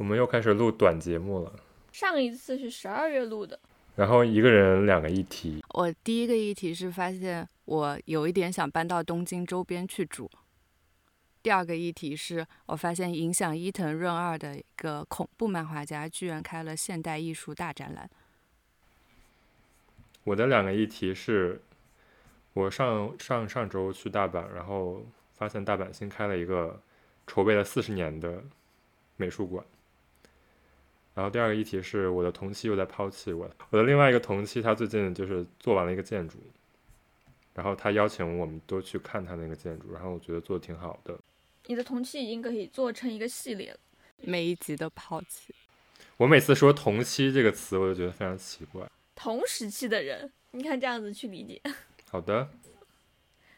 我们又开始录短节目了，上一次是十二月录的，然后一个人两个议题。我第一个议题是发现我有一点想搬到东京周边去住。第二个议题是我发现影响伊藤润二的一个恐怖漫画家居然开了现代艺术大展览。我的两个议题是，我上上上周去大阪，然后发现大阪新开了一个筹备了四十年的美术馆。然后第二个议题是我的同期又在抛弃我，我的另外一个同期他最近就是做完了一个建筑，然后他邀请我们都去看他那个建筑，然后我觉得做的挺好的。你的同期已经可以做成一个系列了。每一集都抛弃。我每次说同期这个词，我就觉得非常奇怪。同时期的人，你看这样子去理解。好的，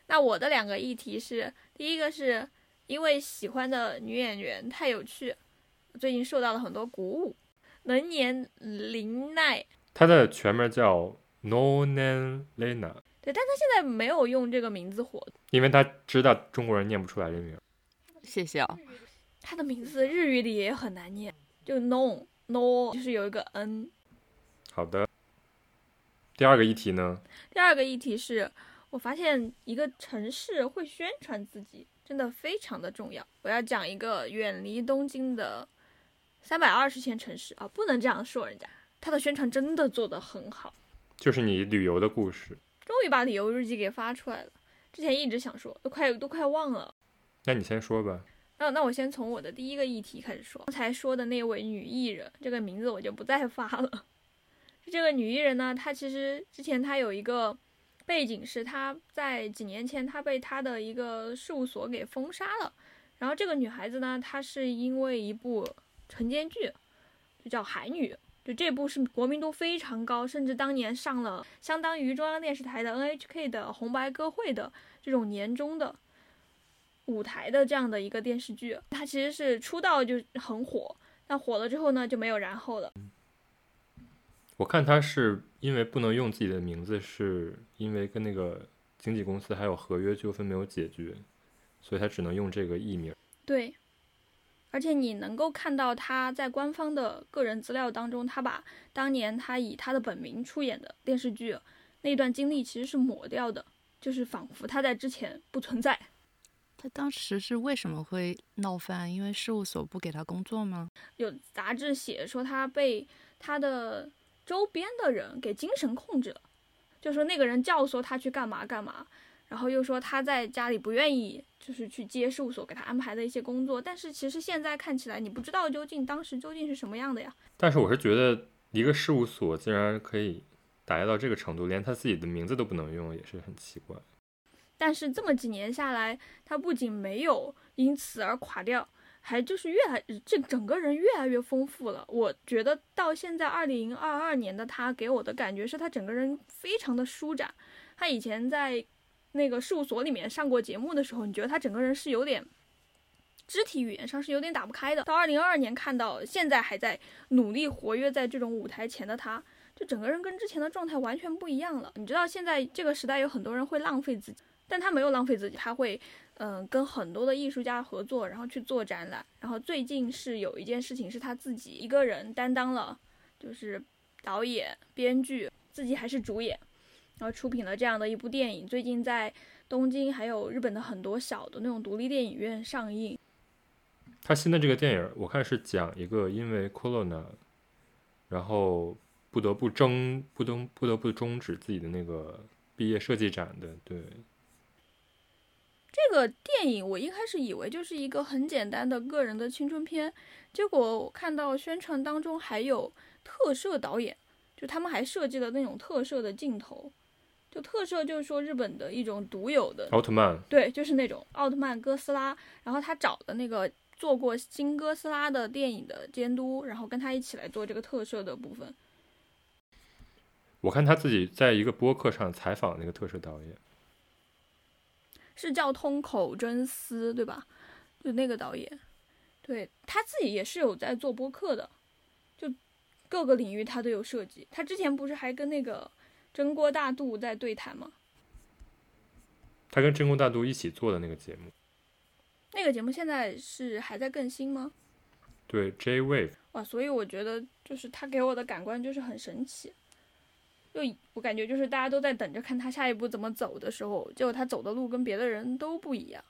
那我的两个议题是，第一个是因为喜欢的女演员太有趣，最近受到了很多鼓舞。能年林奈，他的全名叫 Nonen Lena，对，但他现在没有用这个名字火，因为他知道中国人念不出来这名。谢谢啊。他的名字日语里也很难念，就 no no 就是有一个 n。好的。第二个议题呢？第二个议题是我发现一个城市会宣传自己，真的非常的重要。我要讲一个远离东京的三百二十线城市啊，不能这样说人家，他的宣传真的做得很好。就是你旅游的故事。终于把旅游日记给发出来了，之前一直想说，都快都快忘了。那你先说吧。那那我先从我的第一个议题开始说。刚才说的那位女艺人，这个名字我就不再发了。这个女艺人呢，她其实之前她有一个背景是她在几年前她被她的一个事务所给封杀了。然后这个女孩子呢，她是因为一部晨间剧，就叫《海女》，就这部是国民度非常高，甚至当年上了相当于中央电视台的 NHK 的红白歌会的这种年终的。舞台的这样的一个电视剧，它其实是出道就很火，但火了之后呢就没有然后了。我看他是因为不能用自己的名字，是因为跟那个经纪公司还有合约纠纷没有解决，所以他只能用这个艺名。对，而且你能够看到他在官方的个人资料当中，他把当年他以他的本名出演的电视剧那段经历其实是抹掉的，就是仿佛他在之前不存在。他当时是为什么会闹翻？因为事务所不给他工作吗？有杂志写说他被他的周边的人给精神控制了，就说那个人教唆他去干嘛干嘛，然后又说他在家里不愿意，就是去接事务所给他安排的一些工作。但是其实现在看起来，你不知道究竟当时究竟是什么样的呀。但是我是觉得一个事务所竟然可以打压到这个程度，连他自己的名字都不能用，也是很奇怪。但是这么几年下来，他不仅没有因此而垮掉，还就是越来这整个人越来越丰富了。我觉得到现在二零二二年的他给我的感觉是他整个人非常的舒展。他以前在那个事务所里面上过节目的时候，你觉得他整个人是有点肢体语言上是有点打不开的。到二零二二年看到现在还在努力活跃在这种舞台前的他，就整个人跟之前的状态完全不一样了。你知道现在这个时代有很多人会浪费自己。但他没有浪费自己，他会，嗯，跟很多的艺术家合作，然后去做展览。然后最近是有一件事情是他自己一个人担当了，就是导演、编剧，自己还是主演，然后出品了这样的一部电影。最近在东京还有日本的很多小的那种独立电影院上映。他新的这个电影，我看是讲一个因为 corona，然后不得不争，不得不得不终止自己的那个毕业设计展的，对。这个电影我一开始以为就是一个很简单的个人的青春片，结果我看到宣传当中还有特摄导演，就他们还设计了那种特摄的镜头，就特摄就是说日本的一种独有的奥特曼，对，就是那种奥特曼、哥斯拉，然后他找的那个做过新哥斯拉的电影的监督，然后跟他一起来做这个特摄的部分。我看他自己在一个播客上采访那个特摄导演。是叫通口真司对吧？就那个导演，对他自己也是有在做播客的，就各个领域他都有涉及。他之前不是还跟那个真锅大肚在对谈吗？他跟真锅大肚一起做的那个节目，那个节目现在是还在更新吗？对，J Wave。哇，所以我觉得就是他给我的感官就是很神奇，就我感觉就是大家都在等着看他下一步怎么走的时候，结果他走的路跟别的人都不一样。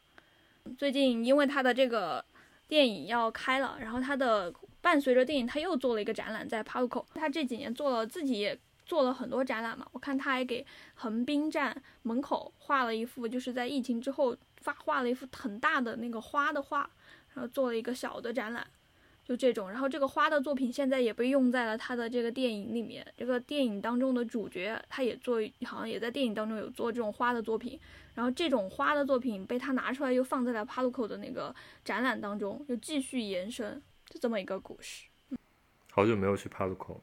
最近因为他的这个电影要开了，然后他的伴随着电影他又做了一个展览在 Parco，他这几年做了自己也做了很多展览嘛，我看他还给横滨站门口画了一幅，就是在疫情之后发画了一幅很大的那个花的画，然后做了一个小的展览。就这种，然后这个花的作品现在也被用在了他的这个电影里面。这个电影当中的主角，他也做，好像也在电影当中有做这种花的作品。然后这种花的作品被他拿出来，又放在了帕鲁口的那个展览当中，又继续延伸，就这么一个故事。好久没有去帕鲁口，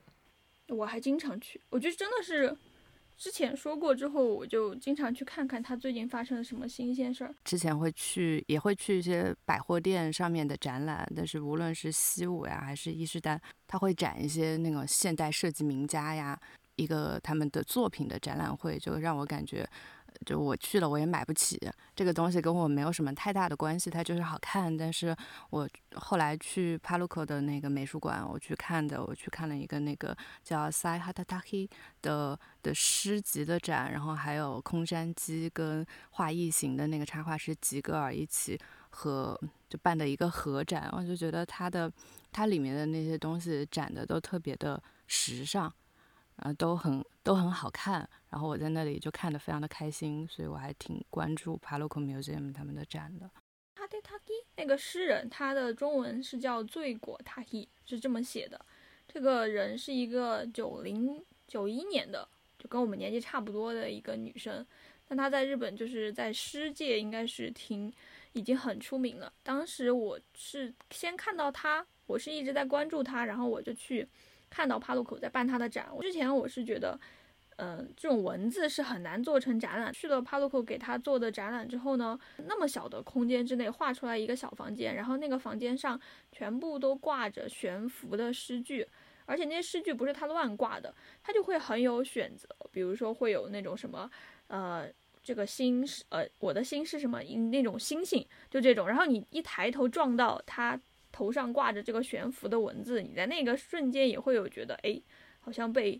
我还经常去，我觉得真的是。之前说过之后，我就经常去看看他最近发生了什么新鲜事儿。之前会去，也会去一些百货店上面的展览，但是无论是西武呀，还是伊势丹，他会展一些那种现代设计名家呀，一个他们的作品的展览会，就让我感觉。就我去了，我也买不起这个东西，跟我没有什么太大的关系。它就是好看。但是我后来去帕鲁克的那个美术馆，我去看的，我去看了一个那个叫塞哈塔塔希的的诗集的展，然后还有空山鸡跟画异形的那个插画师吉格尔一起合就办的一个合展。我就觉得它的它里面的那些东西展的都特别的时尚。啊，都很都很好看，然后我在那里就看得非常的开心，所以我还挺关注 p a l o c o Museum 他们的展的。他的他的那个诗人，他的中文是叫醉果他希，是这么写的。这个人是一个九零九一年的，就跟我们年纪差不多的一个女生，但她在日本就是在诗界应该是挺已经很出名了。当时我是先看到她，我是一直在关注她，然后我就去。看到帕洛口在办他的展，我之前我是觉得，嗯，这种文字是很难做成展览。去了帕洛克给他做的展览之后呢，那么小的空间之内画出来一个小房间，然后那个房间上全部都挂着悬浮的诗句，而且那些诗句不是他乱挂的，他就会很有选择，比如说会有那种什么，呃，这个心是，呃，我的心是什么？那种星星，就这种，然后你一抬头撞到他。头上挂着这个悬浮的文字，你在那个瞬间也会有觉得，哎，好像被，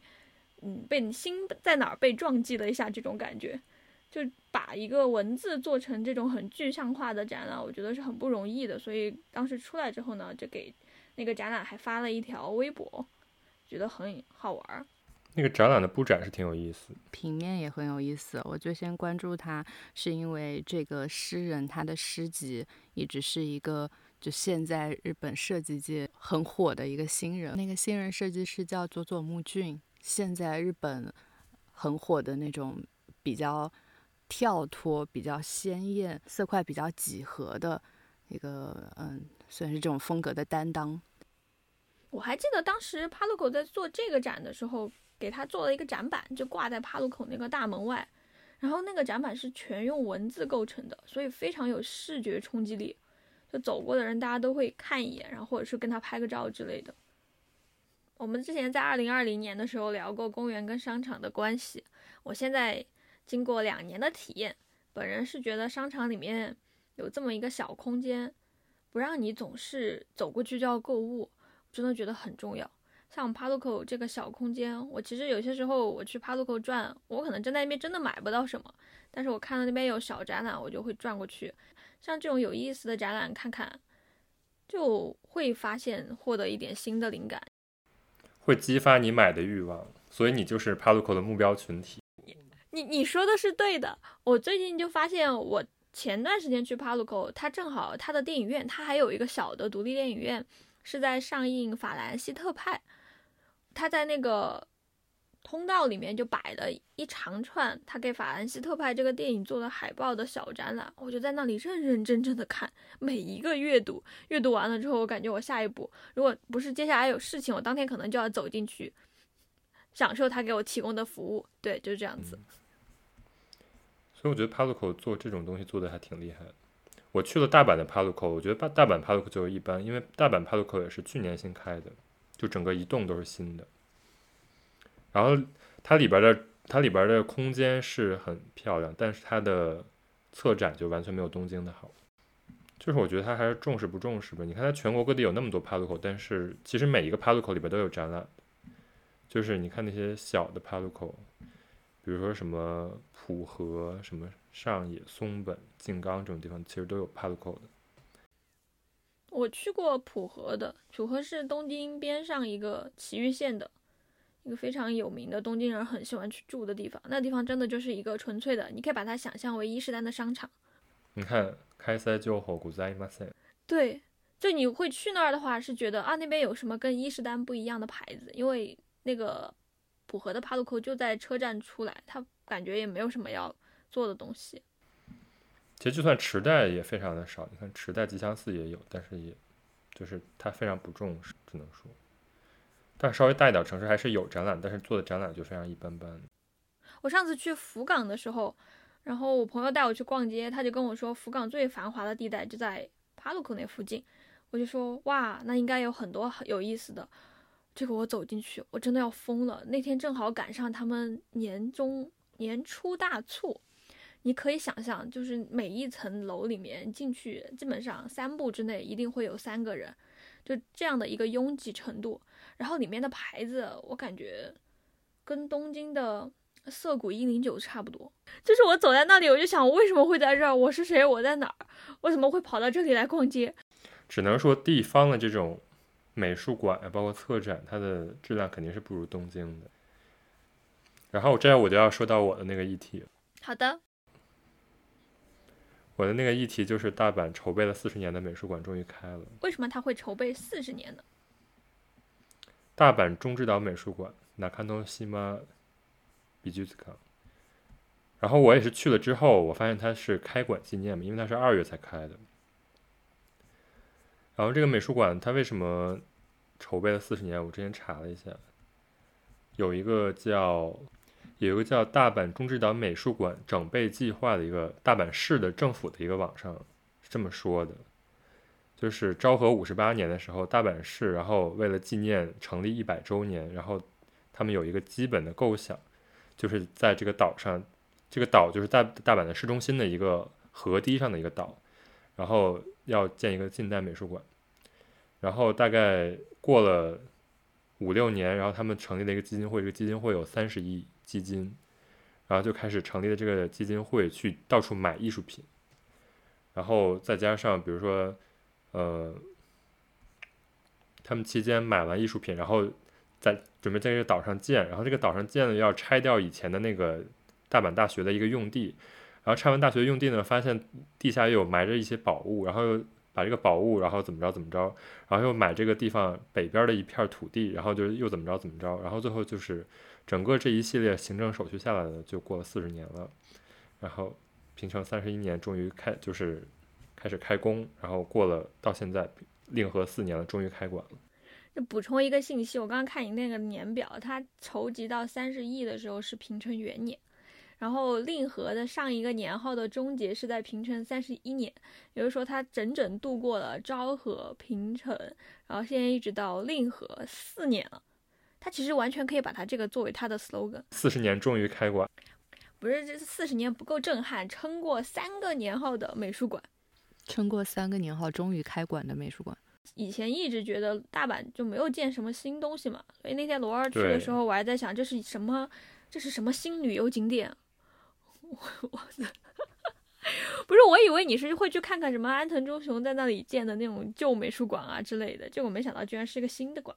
嗯，被你心在哪儿被撞击了一下这种感觉。就把一个文字做成这种很具象化的展览，我觉得是很不容易的。所以当时出来之后呢，就给那个展览还发了一条微博，觉得很好玩。那个展览的布展是挺有意思，平面也很有意思。我最先关注他，是因为这个诗人他的诗集一直是一个。就现在日本设计界很火的一个新人，那个新人设计师叫佐佐木俊。现在日本很火的那种比较跳脱、比较鲜艳、色块比较几何的一个，嗯，算是这种风格的担当。我还记得当时帕路口在做这个展的时候，给他做了一个展板，就挂在帕路口那个大门外。然后那个展板是全用文字构成的，所以非常有视觉冲击力。就走过的人，大家都会看一眼，然后或者是跟他拍个照之类的。我们之前在二零二零年的时候聊过公园跟商场的关系。我现在经过两年的体验，本人是觉得商场里面有这么一个小空间，不让你总是走过去就要购物，真的觉得很重要。像帕路口这个小空间，我其实有些时候我去帕路口转，我可能站在那边真的买不到什么，但是我看到那边有小展览，我就会转过去。像这种有意思的展览看看，就会发现获得一点新的灵感，会激发你买的欲望，所以你就是帕鲁口的目标群体。你你说的是对的，我最近就发现，我前段时间去帕鲁口，他正好他的电影院，他还有一个小的独立电影院，是在上映《法兰西特派》，他在那个。通道里面就摆了一长串他给法兰西特派这个电影做的海报的小展览，我就在那里认认真真的看每一个阅读。阅读完了之后，我感觉我下一步如果不是接下来有事情，我当天可能就要走进去享受他给我提供的服务。对，就是这样子。所以我觉得帕鲁口做这种东西做的还挺厉害。我去了大阪的帕鲁口，我觉得大大阪帕鲁口就一般，因为大阪帕鲁口也是去年新开的，就整个一栋都是新的。然后它里边的它里边的空间是很漂亮，但是它的策展就完全没有东京的好。就是我觉得他还是重视不重视吧。你看他全国各地有那么多 palco 但是其实每一个 palco 里边都有展览，就是你看那些小的 palco，比如说什么浦和、什么上野、松本、静冈这种地方，其实都有 palco 的。我去过浦和的，浦和是东京边上一个埼玉县的一个非常有名的东京人很喜欢去住的地方。那地方真的就是一个纯粹的，你可以把它想象为伊势丹的商场。你看，开塞就火古在马塞，对，就你会去那儿的话，是觉得啊那边有什么跟伊势丹不一样的牌子，因为那个浦和的帕路口就在车站出来，它感觉也没有什么要做的东西。其实就算池袋也非常的少，你看池袋吉祥寺也有，但是也就是它非常不重视，只能说，但稍微大一点城市还是有展览，但是做的展览就非常一般般。我上次去福冈的时候，然后我朋友带我去逛街，他就跟我说，福冈最繁华的地带就在帕路口那附近。我就说，哇，那应该有很多很有意思的。这个我走进去，我真的要疯了。那天正好赶上他们年终年初大促。你可以想象，就是每一层楼里面进去，基本上三步之内一定会有三个人，就这样的一个拥挤程度。然后里面的牌子，我感觉跟东京的涩谷一零九差不多。就是我走在那里，我就想，我为什么会在这儿？我是谁？我在哪儿？我怎么会跑到这里来逛街？只能说地方的这种美术馆啊，包括策展，它的质量肯定是不如东京的。然后这样我就要说到我的那个议题。好的。我的那个议题就是大阪筹备了四十年的美术馆终于开了。为什么他会筹备四十年呢？大阪中之岛美术馆，那看东西吗？比居斯康。然后我也是去了之后，我发现它是开馆纪念嘛，因为它是二月才开的。然后这个美术馆它为什么筹备了四十年？我之前查了一下，有一个叫。有一个叫大阪中之岛美术馆整备计划的一个大阪市的政府的一个网上是这么说的，就是昭和五十八年的时候，大阪市然后为了纪念成立一百周年，然后他们有一个基本的构想，就是在这个岛上，这个岛就是大大阪的市中心的一个河堤上的一个岛，然后要建一个近代美术馆，然后大概过了五六年，然后他们成立了一个基金会，这个基金会有三十亿。基金，然后就开始成立了这个基金会，去到处买艺术品，然后再加上比如说，呃，他们期间买完艺术品，然后在准备在这个岛上建，然后这个岛上建了要拆掉以前的那个大阪大学的一个用地，然后拆完大学用地呢，发现地下又有埋着一些宝物，然后又把这个宝物，然后怎么着怎么着，然后又买这个地方北边的一片土地，然后就又怎么着怎么着，然后最后就是。整个这一系列行政手续下来的就过了四十年了，然后平成三十一年终于开就是开始开工，然后过了到现在令和四年了，终于开馆了。就补充一个信息，我刚刚看你那个年表，它筹集到三十亿的时候是平成元年，然后令和的上一个年号的终结是在平成三十一年，也就是说它整整度过了昭和、平成，然后现在一直到令和四年了。他其实完全可以把他这个作为他的 slogan。四十年终于开馆，不是这四十年不够震撼，撑过三个年号的美术馆，撑过三个年号终于开馆的美术馆。以前一直觉得大阪就没有建什么新东西嘛，所以那天罗二去的时候，我还在想这是什么，这是什么新旅游景点？我我 不是，我以为你是会去看看什么安藤忠雄在那里建的那种旧美术馆啊之类的，结果没想到居然是一个新的馆。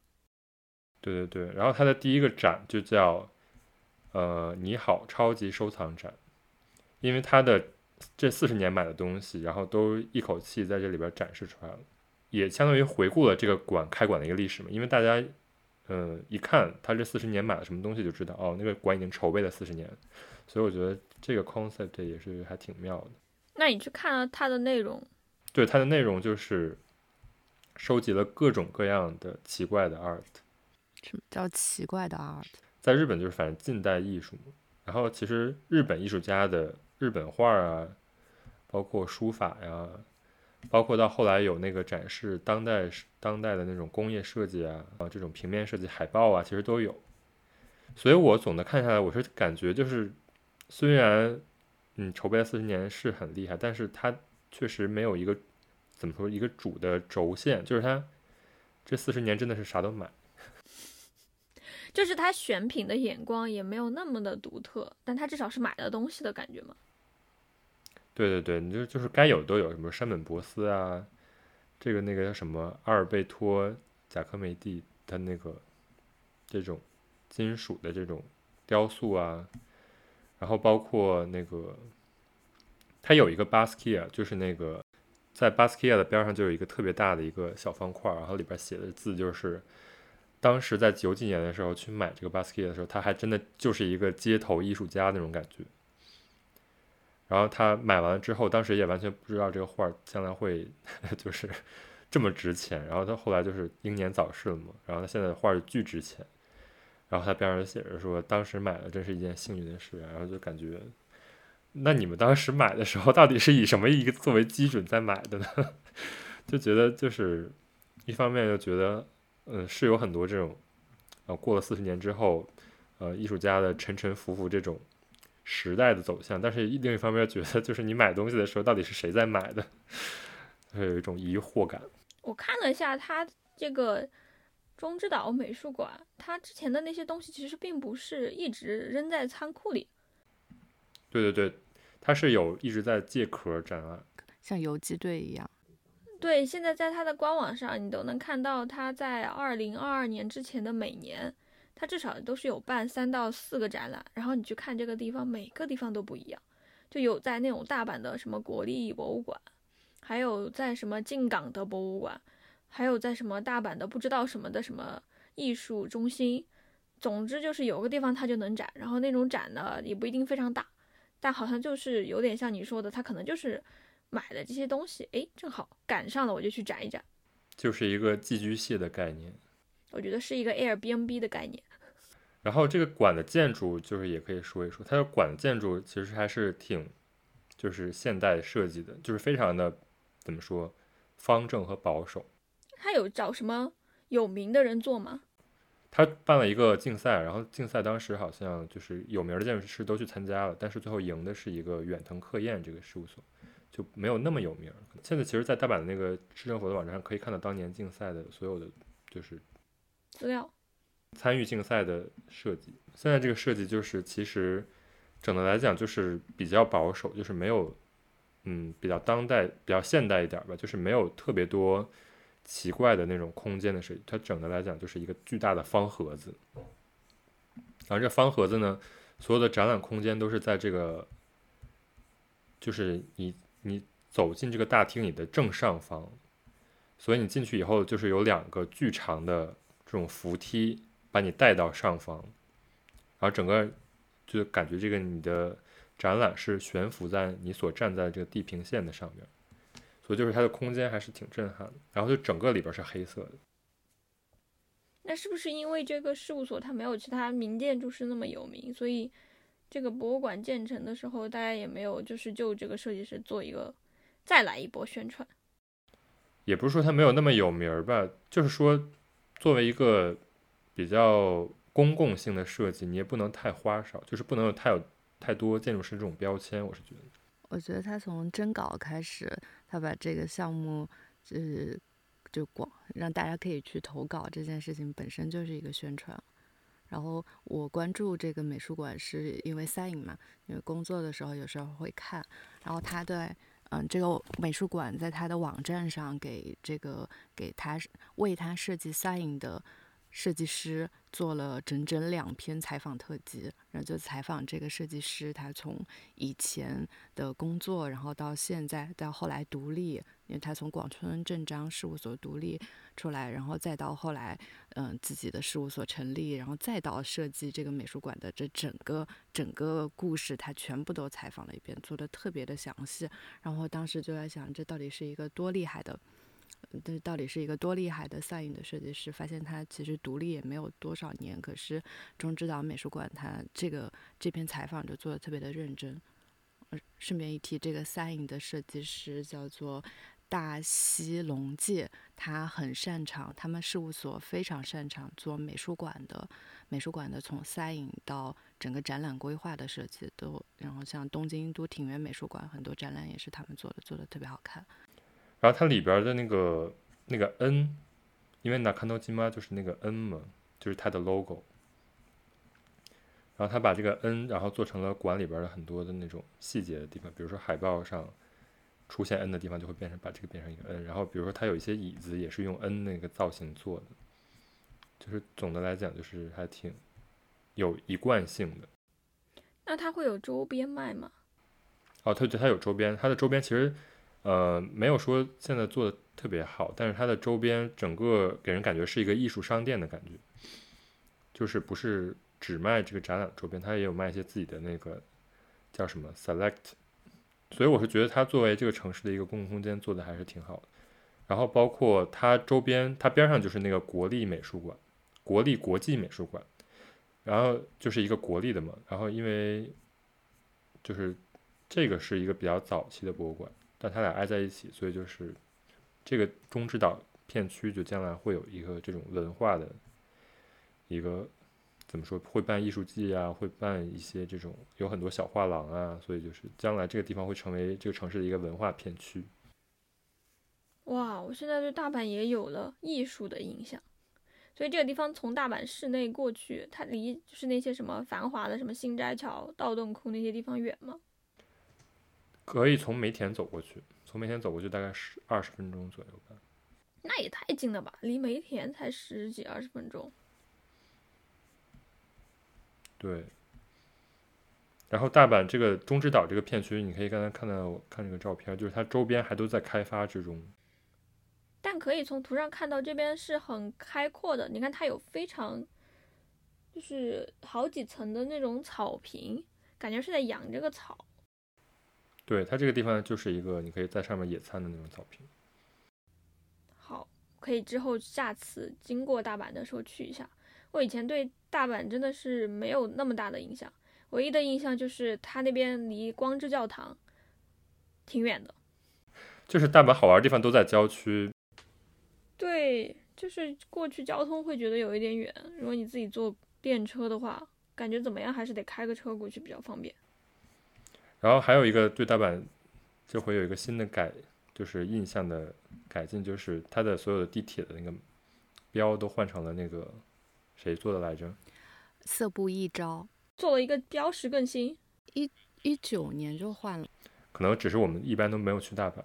对对对，然后它的第一个展就叫，呃，你好，超级收藏展，因为他的这四十年买的东西，然后都一口气在这里边展示出来了，也相当于回顾了这个馆开馆的一个历史嘛。因为大家，嗯，一看他这四十年买了什么东西，就知道哦，那个馆已经筹备了四十年，所以我觉得这个 concept 也是还挺妙的。那你去看了它的内容？对，它的内容就是收集了各种各样的奇怪的 art。什么叫奇怪的 art？在日本就是反正近代艺术，然后其实日本艺术家的日本画啊，包括书法呀，包括到后来有那个展示当代当代的那种工业设计啊，啊这种平面设计海报啊，其实都有。所以我总的看下来，我是感觉就是，虽然嗯筹备了四十年是很厉害，但是它确实没有一个怎么说一个主的轴线，就是它这四十年真的是啥都买。就是他选品的眼光也没有那么的独特，但他至少是买了东西的感觉嘛。对对对，你就就是该有都有，什么山本博斯啊，这个那个叫什么阿尔贝托贾科梅蒂他那个这种金属的这种雕塑啊，然后包括那个他有一个巴斯基亚，就是那个在巴斯基亚的边上就有一个特别大的一个小方块，然后里边写的字就是。当时在九几年的时候去买这个 basket 的时候，他还真的就是一个街头艺术家那种感觉。然后他买完了之后，当时也完全不知道这个画将来会 就是这么值钱。然后他后来就是英年早逝了嘛。然后他现在的画巨值钱。然后他边上写着说，当时买了真是一件幸运的事。然后就感觉，那你们当时买的时候，到底是以什么一个作为基准在买的呢？就觉得就是一方面又觉得。嗯，是有很多这种，呃，过了四十年之后，呃，艺术家的沉沉浮浮这种时代的走向，但是另一方面觉得，就是你买东西的时候，到底是谁在买的，会有一种疑惑感。我看了一下他这个中之岛美术馆，他之前的那些东西其实并不是一直扔在仓库里。对对对，他是有一直在借壳展览，像游击队一样。对，现在在它的官网上，你都能看到它在二零二二年之前的每年，它至少都是有办三到四个展览。然后你去看这个地方，每个地方都不一样，就有在那种大阪的什么国立博物馆，还有在什么进港的博物馆，还有在什么大阪的不知道什么的什么艺术中心。总之就是有个地方它就能展，然后那种展呢也不一定非常大，但好像就是有点像你说的，它可能就是。买的这些东西，哎，正好赶上了，我就去展一展，就是一个寄居蟹的概念。我觉得是一个 Airbnb 的概念。然后这个馆的建筑，就是也可以说一说，它的馆建筑其实还是挺，就是现代设计的，就是非常的怎么说，方正和保守。他有找什么有名的人做吗？他办了一个竞赛，然后竞赛当时好像就是有名的建筑师都去参加了，但是最后赢的是一个远藤克彦这个事务所。就没有那么有名。现在其实，在大阪的那个市政府的网站上，可以看到当年竞赛的所有的就是资料，参与竞赛的设计。现在这个设计就是其实整的来讲就是比较保守，就是没有嗯比较当代、比较现代一点吧，就是没有特别多奇怪的那种空间的设计。它整的来讲就是一个巨大的方盒子，然后这方盒子呢，所有的展览空间都是在这个，就是你。你走进这个大厅，你的正上方，所以你进去以后就是有两个巨长的这种扶梯把你带到上方，然后整个就感觉这个你的展览是悬浮在你所站在这个地平线的上面，所以就是它的空间还是挺震撼的。然后就整个里边是黑色的。那是不是因为这个事务所它没有其他名建筑师那么有名，所以？这个博物馆建成的时候，大家也没有就是就这个设计师做一个再来一波宣传。也不是说他没有那么有名儿吧，就是说作为一个比较公共性的设计，你也不能太花哨，就是不能有太有太多建筑师这种标签。我是觉得，我觉得他从征稿开始，他把这个项目就是就广让大家可以去投稿这件事情本身就是一个宣传。然后我关注这个美术馆是因为 sign 嘛，因为工作的时候有时候会看。然后他对，嗯，这个美术馆在他的网站上给这个给他为他设计 sign 的。设计师做了整整两篇采访特辑，然后就采访这个设计师，他从以前的工作，然后到现在，到后来独立，因为他从广村正章事务所独立出来，然后再到后来，嗯，自己的事务所成立，然后再到设计这个美术馆的这整个整个故事，他全部都采访了一遍，做的特别的详细。然后当时就在想，这到底是一个多厉害的。这到底是一个多厉害的赛影的设计师？发现他其实独立也没有多少年，可是中之岛美术馆他这个这篇采访就做的特别的认真。呃，顺便一提，这个赛影的设计师叫做大西龙介，他很擅长，他们事务所非常擅长做美术馆的美术馆的从赛影到整个展览规划的设计都，然后像东京都庭园美术馆很多展览也是他们做的，做的特别好看。然后它里边的那个那个 N，因为 Nakano Jima 就是那个 N 嘛，就是它的 logo。然后他把这个 N，然后做成了馆里边的很多的那种细节的地方，比如说海报上出现 N 的地方就会变成把这个变成一个 N。然后比如说它有一些椅子也是用 N 那个造型做的，就是总的来讲就是还挺有一贯性的。那它会有周边卖吗？哦，它对它有周边，它的周边其实呃没有说现在做的特别好，但是它的周边整个给人感觉是一个艺术商店的感觉，就是不是。只卖这个展览周边，它也有卖一些自己的那个叫什么 Select，所以我是觉得它作为这个城市的一个公共空间做的还是挺好的。然后包括它周边，它边上就是那个国立美术馆，国立国际美术馆，然后就是一个国立的嘛。然后因为就是这个是一个比较早期的博物馆，但它俩挨在一起，所以就是这个中之岛片区就将来会有一个这种文化的一个。怎么说会办艺术季啊，会办一些这种有很多小画廊啊，所以就是将来这个地方会成为这个城市的一个文化片区。哇，我现在对大阪也有了艺术的印象，所以这个地方从大阪市内过去，它离就是那些什么繁华的什么新斋桥、道顿窟那些地方远吗？可以从梅田走过去，从梅田走过去大概十二十分钟左右吧。那也太近了吧，离梅田才十几二十分钟。对，然后大阪这个中之岛这个片区，你可以刚才看到我看这个照片，就是它周边还都在开发之中。但可以从图上看到，这边是很开阔的。你看，它有非常就是好几层的那种草坪，感觉是在养这个草。对，它这个地方就是一个你可以在上面野餐的那种草坪。好，可以之后下次经过大阪的时候去一下。我以前对。大阪真的是没有那么大的印象，唯一的印象就是它那边离光之教堂挺远的。就是大阪好玩的地方都在郊区。对，就是过去交通会觉得有一点远。如果你自己坐电车的话，感觉怎么样还是得开个车过去比较方便。然后还有一个对大阪这回有一个新的改，就是印象的改进，就是它的所有的地铁的那个标都换成了那个。谁做的来着？色布一招做了一个标识更新，一一九年就换了。可能只是我们一般都没有去大阪。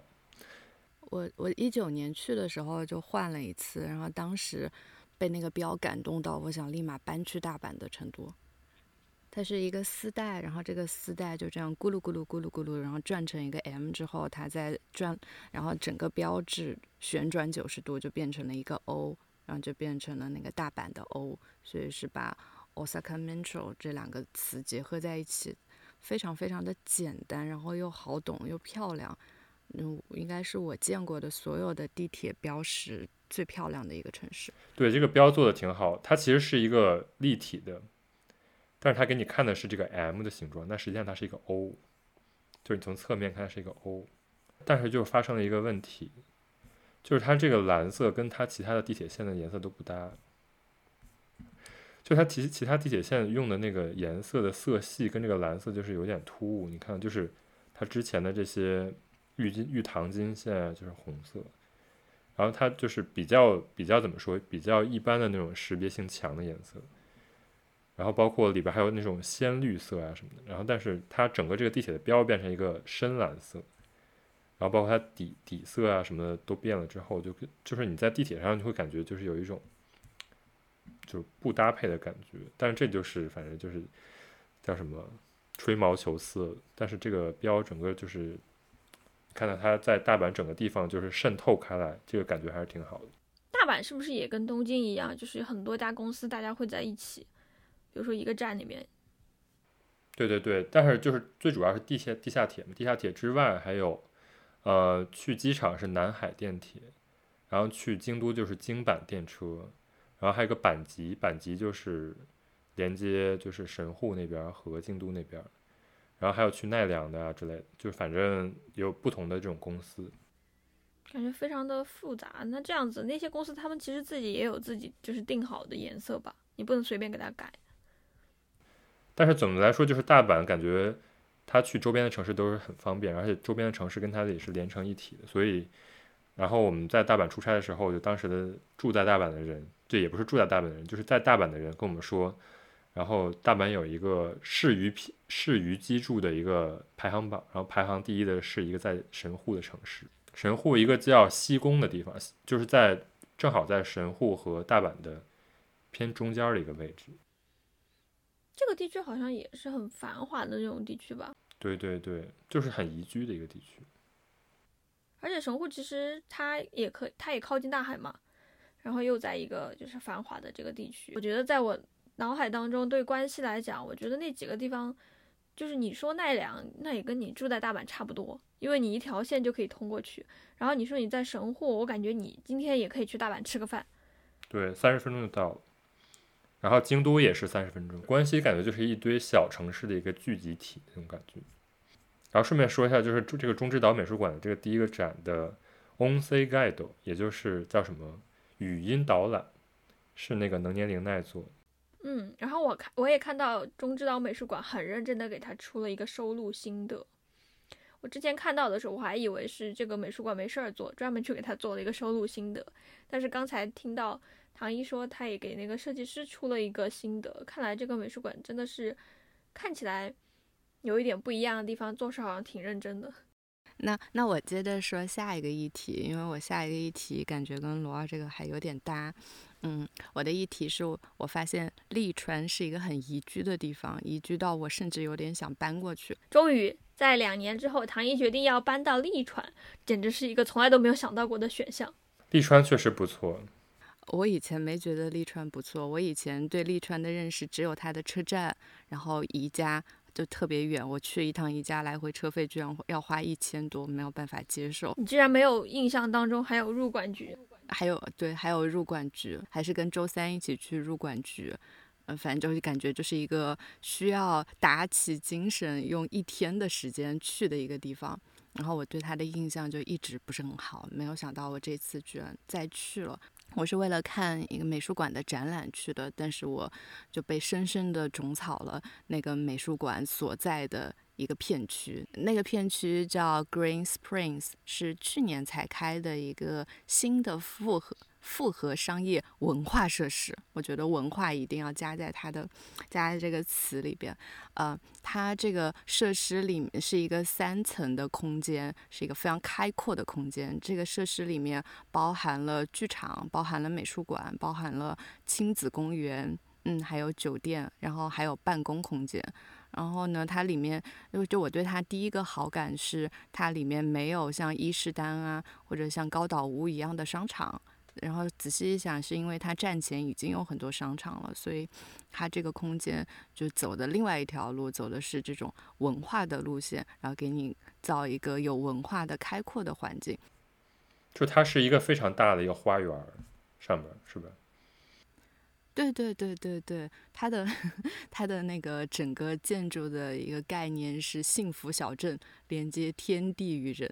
我我一九年去的时候就换了一次，然后当时被那个标感动到，我想立马搬去大阪的程度。它是一个丝带，然后这个丝带就这样咕噜咕噜咕噜咕噜，然后转成一个 M 之后，它再转，然后整个标志旋转九十度就变成了一个 O。然后就变成了那个大阪的 O，所以是把 Osaka Metro 这两个词结合在一起，非常非常的简单，然后又好懂又漂亮，嗯，应该是我见过的所有的地铁标识最漂亮的一个城市。对，这个标做的挺好，它其实是一个立体的，但是它给你看的是这个 M 的形状，但实际上它是一个 O，就是你从侧面看是一个 O，但是就发生了一个问题。就是它这个蓝色跟它其他的地铁线的颜色都不搭，就它其其他地铁线用的那个颜色的色系跟这个蓝色就是有点突兀。你看，就是它之前的这些玉金玉糖金线就是红色，然后它就是比较比较怎么说，比较一般的那种识别性强的颜色，然后包括里边还有那种鲜绿色啊什么的，然后但是它整个这个地铁的标变成一个深蓝色。然后包括它底底色啊什么的都变了之后，就就是你在地铁上就会感觉就是有一种，就是不搭配的感觉。但是这就是反正就是叫什么吹毛求疵。但是这个标整个就是看到它在大阪整个地方就是渗透开来，这个感觉还是挺好的。大阪是不是也跟东京一样，就是很多家公司大家会在一起，比如说一个站里面。对对对，但是就是最主要是地下地下铁嘛，地下铁之外还有。呃，去机场是南海电铁，然后去京都就是京阪电车，然后还有个阪急，阪急就是连接就是神户那边和京都那边，然后还有去奈良的啊之类的，就反正有不同的这种公司，感觉非常的复杂。那这样子，那些公司他们其实自己也有自己就是定好的颜色吧，你不能随便给他改。但是总的来说，就是大阪感觉。它去周边的城市都是很方便，而且周边的城市跟它也是连成一体的，所以然后我们在大阪出差的时候，就当时的住在大阪的人，对也不是住在大阪的人，就是在大阪的人跟我们说，然后大阪有一个适于适于居住的一个排行榜，然后排行第一的是一个在神户的城市，神户一个叫西宫的地方，就是在正好在神户和大阪的偏中间的一个位置。这个地区好像也是很繁华的那种地区吧？对对对，就是很宜居的一个地区。而且神户其实它也可，它也靠近大海嘛，然后又在一个就是繁华的这个地区。我觉得在我脑海当中，对关西来讲，我觉得那几个地方，就是你说奈良，那也跟你住在大阪差不多，因为你一条线就可以通过去。然后你说你在神户，我感觉你今天也可以去大阪吃个饭。对，三十分钟就到了。然后京都也是三十分钟，关西感觉就是一堆小城市的一个聚集体那种感觉。然后顺便说一下，就是这个中之岛美术馆的这个第一个展的 Onsei Guide，也就是叫什么语音导览，是那个能年玲奈做。嗯，然后我看我也看到中之岛美术馆很认真的给他出了一个收录心得。我之前看到的时候，我还以为是这个美术馆没事儿做，专门去给他做了一个收录心得。但是刚才听到唐一说，他也给那个设计师出了一个心得，看来这个美术馆真的是看起来。有一点不一样的地方，做事好像挺认真的。那那我接着说下一个议题，因为我下一个议题感觉跟罗二这个还有点搭。嗯，我的议题是我发现利川是一个很宜居的地方，宜居到我甚至有点想搬过去。终于在两年之后，唐一决定要搬到利川，简直是一个从来都没有想到过的选项。利川确实不错。我以前没觉得利川不错，我以前对利川的认识只有它的车站，然后宜家。就特别远，我去一趟宜家来回车费居然要花一千多，没有办法接受。你居然没有印象当中还有入馆局？还有对，还有入馆局，还是跟周三一起去入馆局。嗯，反正就是感觉就是一个需要打起精神用一天的时间去的一个地方。然后我对他的印象就一直不是很好，没有想到我这次居然再去了。我是为了看一个美术馆的展览去的，但是我就被深深的种草了那个美术馆所在的一个片区。那个片区叫 Green Springs，是去年才开的一个新的复合。复合商业文化设施，我觉得文化一定要加在它的加在这个词里边。呃，它这个设施里面是一个三层的空间，是一个非常开阔的空间。这个设施里面包含了剧场，包含了美术馆，包含了亲子公园，嗯，还有酒店，然后还有办公空间。然后呢，它里面就就我对它第一个好感是，它里面没有像伊势丹啊或者像高岛屋一样的商场。然后仔细一想，是因为它站前已经有很多商场了，所以它这个空间就走的另外一条路，走的是这种文化的路线，然后给你造一个有文化的开阔的环境。就它是一个非常大的一个花园，上面是吧？对对对对对，它的 它的那个整个建筑的一个概念是幸福小镇，连接天地与人。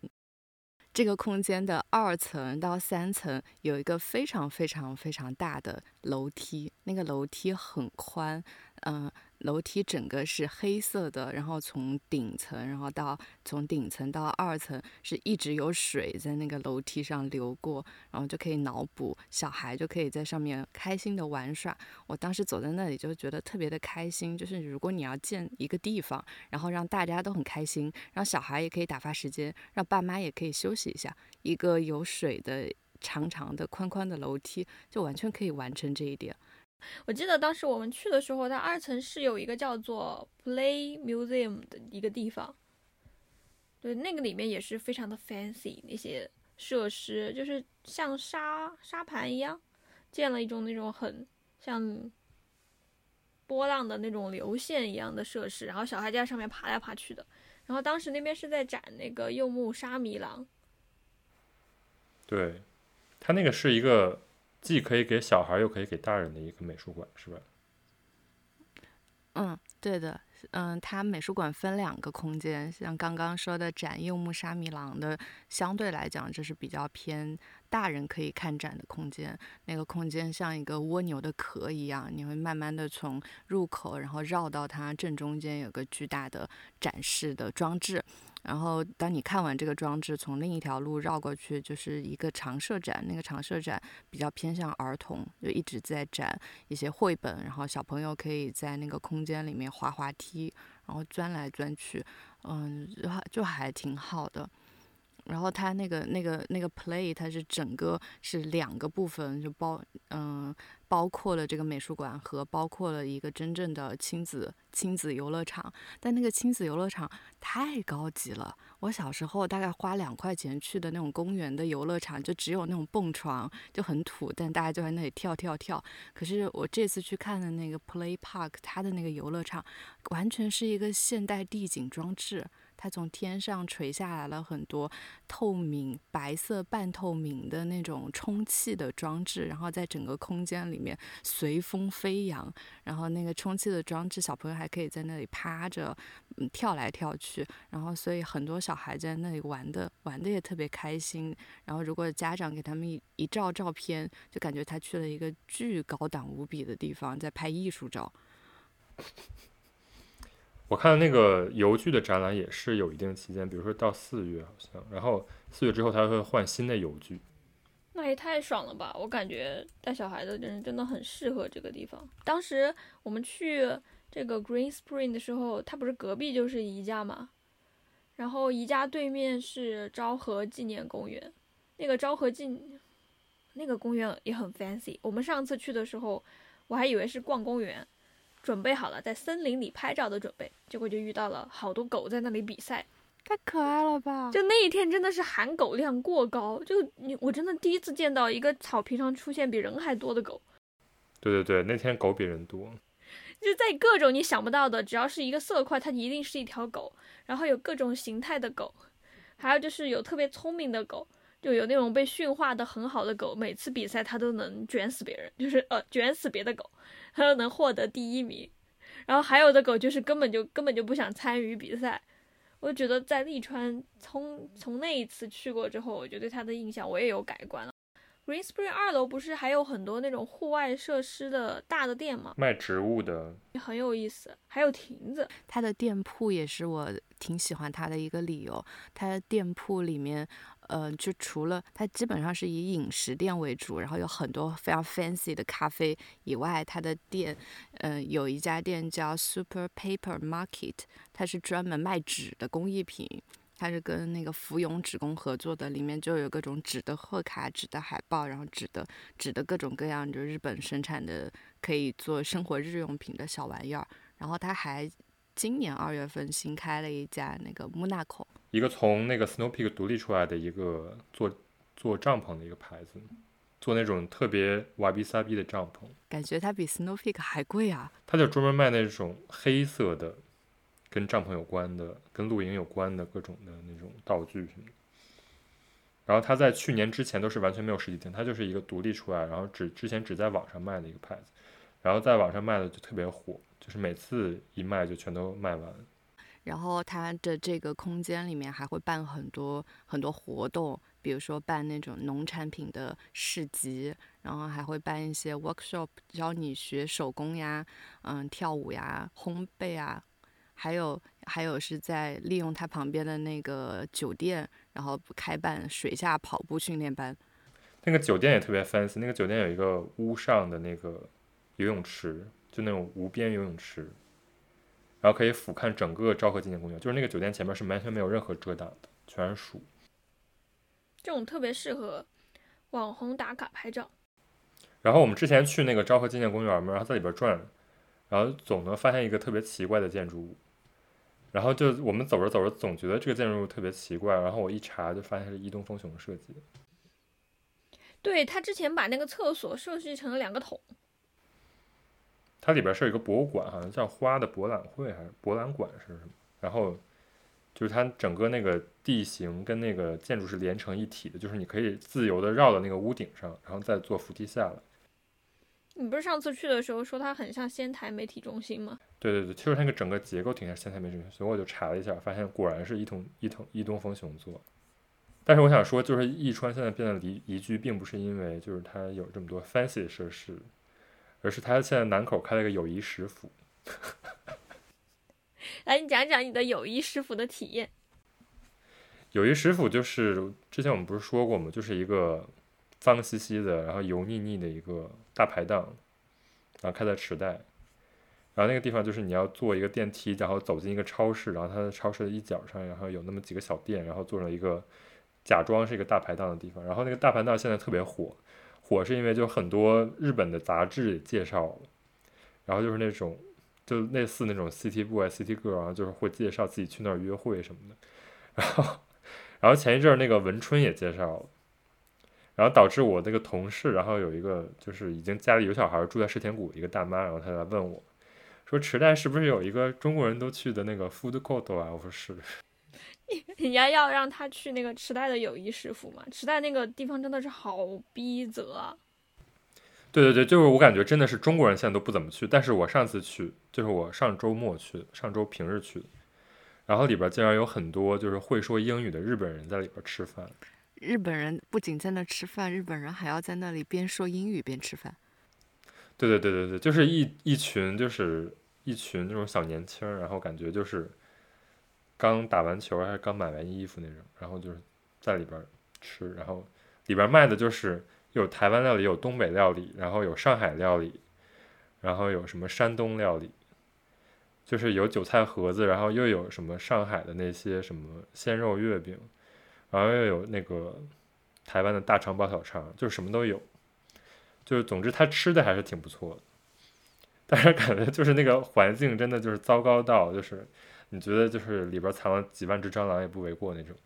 这个空间的二层到三层有一个非常非常非常大的楼梯，那个楼梯很宽，嗯。楼梯整个是黑色的，然后从顶层，然后到从顶层到二层是一直有水在那个楼梯上流过，然后就可以脑补小孩就可以在上面开心的玩耍。我当时走在那里就觉得特别的开心，就是如果你要建一个地方，然后让大家都很开心，让小孩也可以打发时间，让爸妈也可以休息一下，一个有水的长长的宽宽的楼梯就完全可以完成这一点。我记得当时我们去的时候，它二层是有一个叫做 Play Museum 的一个地方，对，那个里面也是非常的 fancy，那些设施就是像沙沙盘一样，建了一种那种很像波浪的那种流线一样的设施，然后小孩就在上面爬来爬去的。然后当时那边是在展那个柚木沙弥郎，对，它那个是一个。既可以给小孩又可以给大人的一个美术馆，是吧？嗯，对的。嗯，它美术馆分两个空间，像刚刚说的展柚木沙弥郎的，相对来讲就是比较偏大人可以看展的空间。那个空间像一个蜗牛的壳一样，你会慢慢的从入口，然后绕到它正中间有个巨大的展示的装置。然后当你看完这个装置，从另一条路绕过去，就是一个长设展。那个长设展比较偏向儿童，就一直在展一些绘本，然后小朋友可以在那个空间里面滑滑梯，然后钻来钻去，嗯，就还挺好的。然后它那个那个那个 play，它是整个是两个部分，就包嗯包括了这个美术馆和包括了一个真正的亲子亲子游乐场。但那个亲子游乐场太高级了，我小时候大概花两块钱去的那种公园的游乐场，就只有那种蹦床，就很土，但大家就在那里跳跳跳。可是我这次去看的那个 play park，它的那个游乐场完全是一个现代地景装置。它从天上垂下来了很多透明、白色半透明的那种充气的装置，然后在整个空间里面随风飞扬。然后那个充气的装置，小朋友还可以在那里趴着，嗯，跳来跳去。然后所以很多小孩在那里玩的，玩的也特别开心。然后如果家长给他们一一照照片，就感觉他去了一个巨高档无比的地方，在拍艺术照。我看那个邮具的展览也是有一定期间，比如说到四月好像，然后四月之后他会换新的邮具。那也太爽了吧！我感觉带小孩的人真的很适合这个地方。当时我们去这个 Green Spring 的时候，它不是隔壁就是宜家嘛，然后宜家对面是昭和纪念公园，那个昭和纪那个公园也很 fancy。我们上次去的时候，我还以为是逛公园。准备好了，在森林里拍照的准备，结果就遇到了好多狗在那里比赛，太可爱了吧！就那一天真的是含狗量过高，就你我真的第一次见到一个草坪上出现比人还多的狗。对对对，那天狗比人多，就在各种你想不到的，只要是一个色块，它一定是一条狗，然后有各种形态的狗，还有就是有特别聪明的狗，就有那种被驯化的很好的狗，每次比赛它都能卷死别人，就是呃卷死别的狗。它就能获得第一名，然后还有的狗就是根本就根本就不想参与比赛。我觉得在利川从从那一次去过之后，我就对它的印象我也有改观了。Green Spring 二楼不是还有很多那种户外设施的大的店吗？卖植物的，很有意思。还有亭子，它的店铺也是我挺喜欢它的一个理由。它的店铺里面。呃，就除了它基本上是以饮食店为主，然后有很多非常 fancy 的咖啡以外，它的店，嗯，有一家店叫 Super Paper Market，它是专门卖纸的工艺品，它是跟那个福永纸工合作的，里面就有各种纸的贺卡、纸的海报，然后纸的纸的各种各样，就日本生产的可以做生活日用品的小玩意儿，然后它还。今年二月份新开了一家那个木纳口，一个从那个 Snow Peak 独立出来的一个做做帐篷的一个牌子，做那种特别瓦比萨比的帐篷，感觉它比 Snow Peak 还贵啊！它就专门卖那种黑色的，跟帐篷有关的、跟露营有关的各种的那种道具什么的。然后它在去年之前都是完全没有实体店，它就是一个独立出来，然后只之前只在网上卖的一个牌子，然后在网上卖的就特别火。就是每次一卖就全都卖完，然后它的这个空间里面还会办很多很多活动，比如说办那种农产品的市集，然后还会办一些 workshop，教你学手工呀，嗯，跳舞呀，烘焙啊，还有还有是在利用它旁边的那个酒店，然后开办水下跑步训练班。那个酒店也特别 fancy，那个酒店有一个屋上的那个游泳池。就那种无边游泳池，然后可以俯瞰整个昭和纪念公园。就是那个酒店前面是完全没有任何遮挡的，全是树。这种特别适合网红打卡拍照。然后我们之前去那个昭和纪念公园嘛，然后在里边转，然后总能发现一个特别奇怪的建筑物。然后就我们走着走着，总觉得这个建筑物特别奇怪。然后我一查，就发现是伊东丰雄设计的。对他之前把那个厕所设计成了两个桶。它里边是有一个博物馆，好像叫花的博览会还是博览馆是什么？然后就是它整个那个地形跟那个建筑是连成一体的，就是你可以自由的绕到那个屋顶上，然后再坐扶梯下来。你不是上次去的时候说它很像仙台媒体中心吗？对对对，其实那个整个结构挺像仙台媒体中心，所以我就查了一下，发现果然是伊藤伊藤伊东丰雄做。但是我想说，就是伊川现在变得宜宜居，并不是因为就是它有这么多 fancy 的设施。而是他现在南口开了一个友谊食府，来，你讲讲你的友谊食府的体验。友谊食府就是之前我们不是说过吗？就是一个脏兮兮的，然后油腻腻的一个大排档，然后开在池袋。然后那个地方就是你要坐一个电梯，然后走进一个超市，然后它的超市的一角上，然后有那么几个小店，然后做成一个假装是一个大排档的地方。然后那个大排档现在特别火，火是因为就很多日本的杂志介绍了，然后就是那种就类似那种 City Boy、City Girl，然后就是会介绍自己去那儿约会什么的。然后，然后前一阵儿那个文春也介绍了，然后导致我那个同事，然后有一个就是已经家里有小孩住在世田谷一个大妈，然后她来问我。说池袋是不是有一个中国人都去的那个 food court 啊？我说是。人家要让他去那个池袋的友谊食府嘛？池袋那个地方真的是好逼仄。对对对，就是我感觉真的是中国人现在都不怎么去，但是我上次去，就是我上周末去，上周平日去的，然后里边竟然有很多就是会说英语的日本人在里边吃饭。日本人不仅在那吃饭，日本人还要在那里边说英语边吃饭。对对对对对，就是一一群就是一群那种小年轻，然后感觉就是刚打完球还是刚买完衣服那种，然后就是在里边吃，然后里边卖的就是有台湾料理，有东北料理，然后有上海料理，然后有什么山东料理，就是有韭菜盒子，然后又有什么上海的那些什么鲜肉月饼，然后又有那个台湾的大肠包小肠，就什么都有。就是，总之他吃的还是挺不错的，但是感觉就是那个环境真的就是糟糕到，就是你觉得就是里边藏了几万只蟑螂也不为过那种。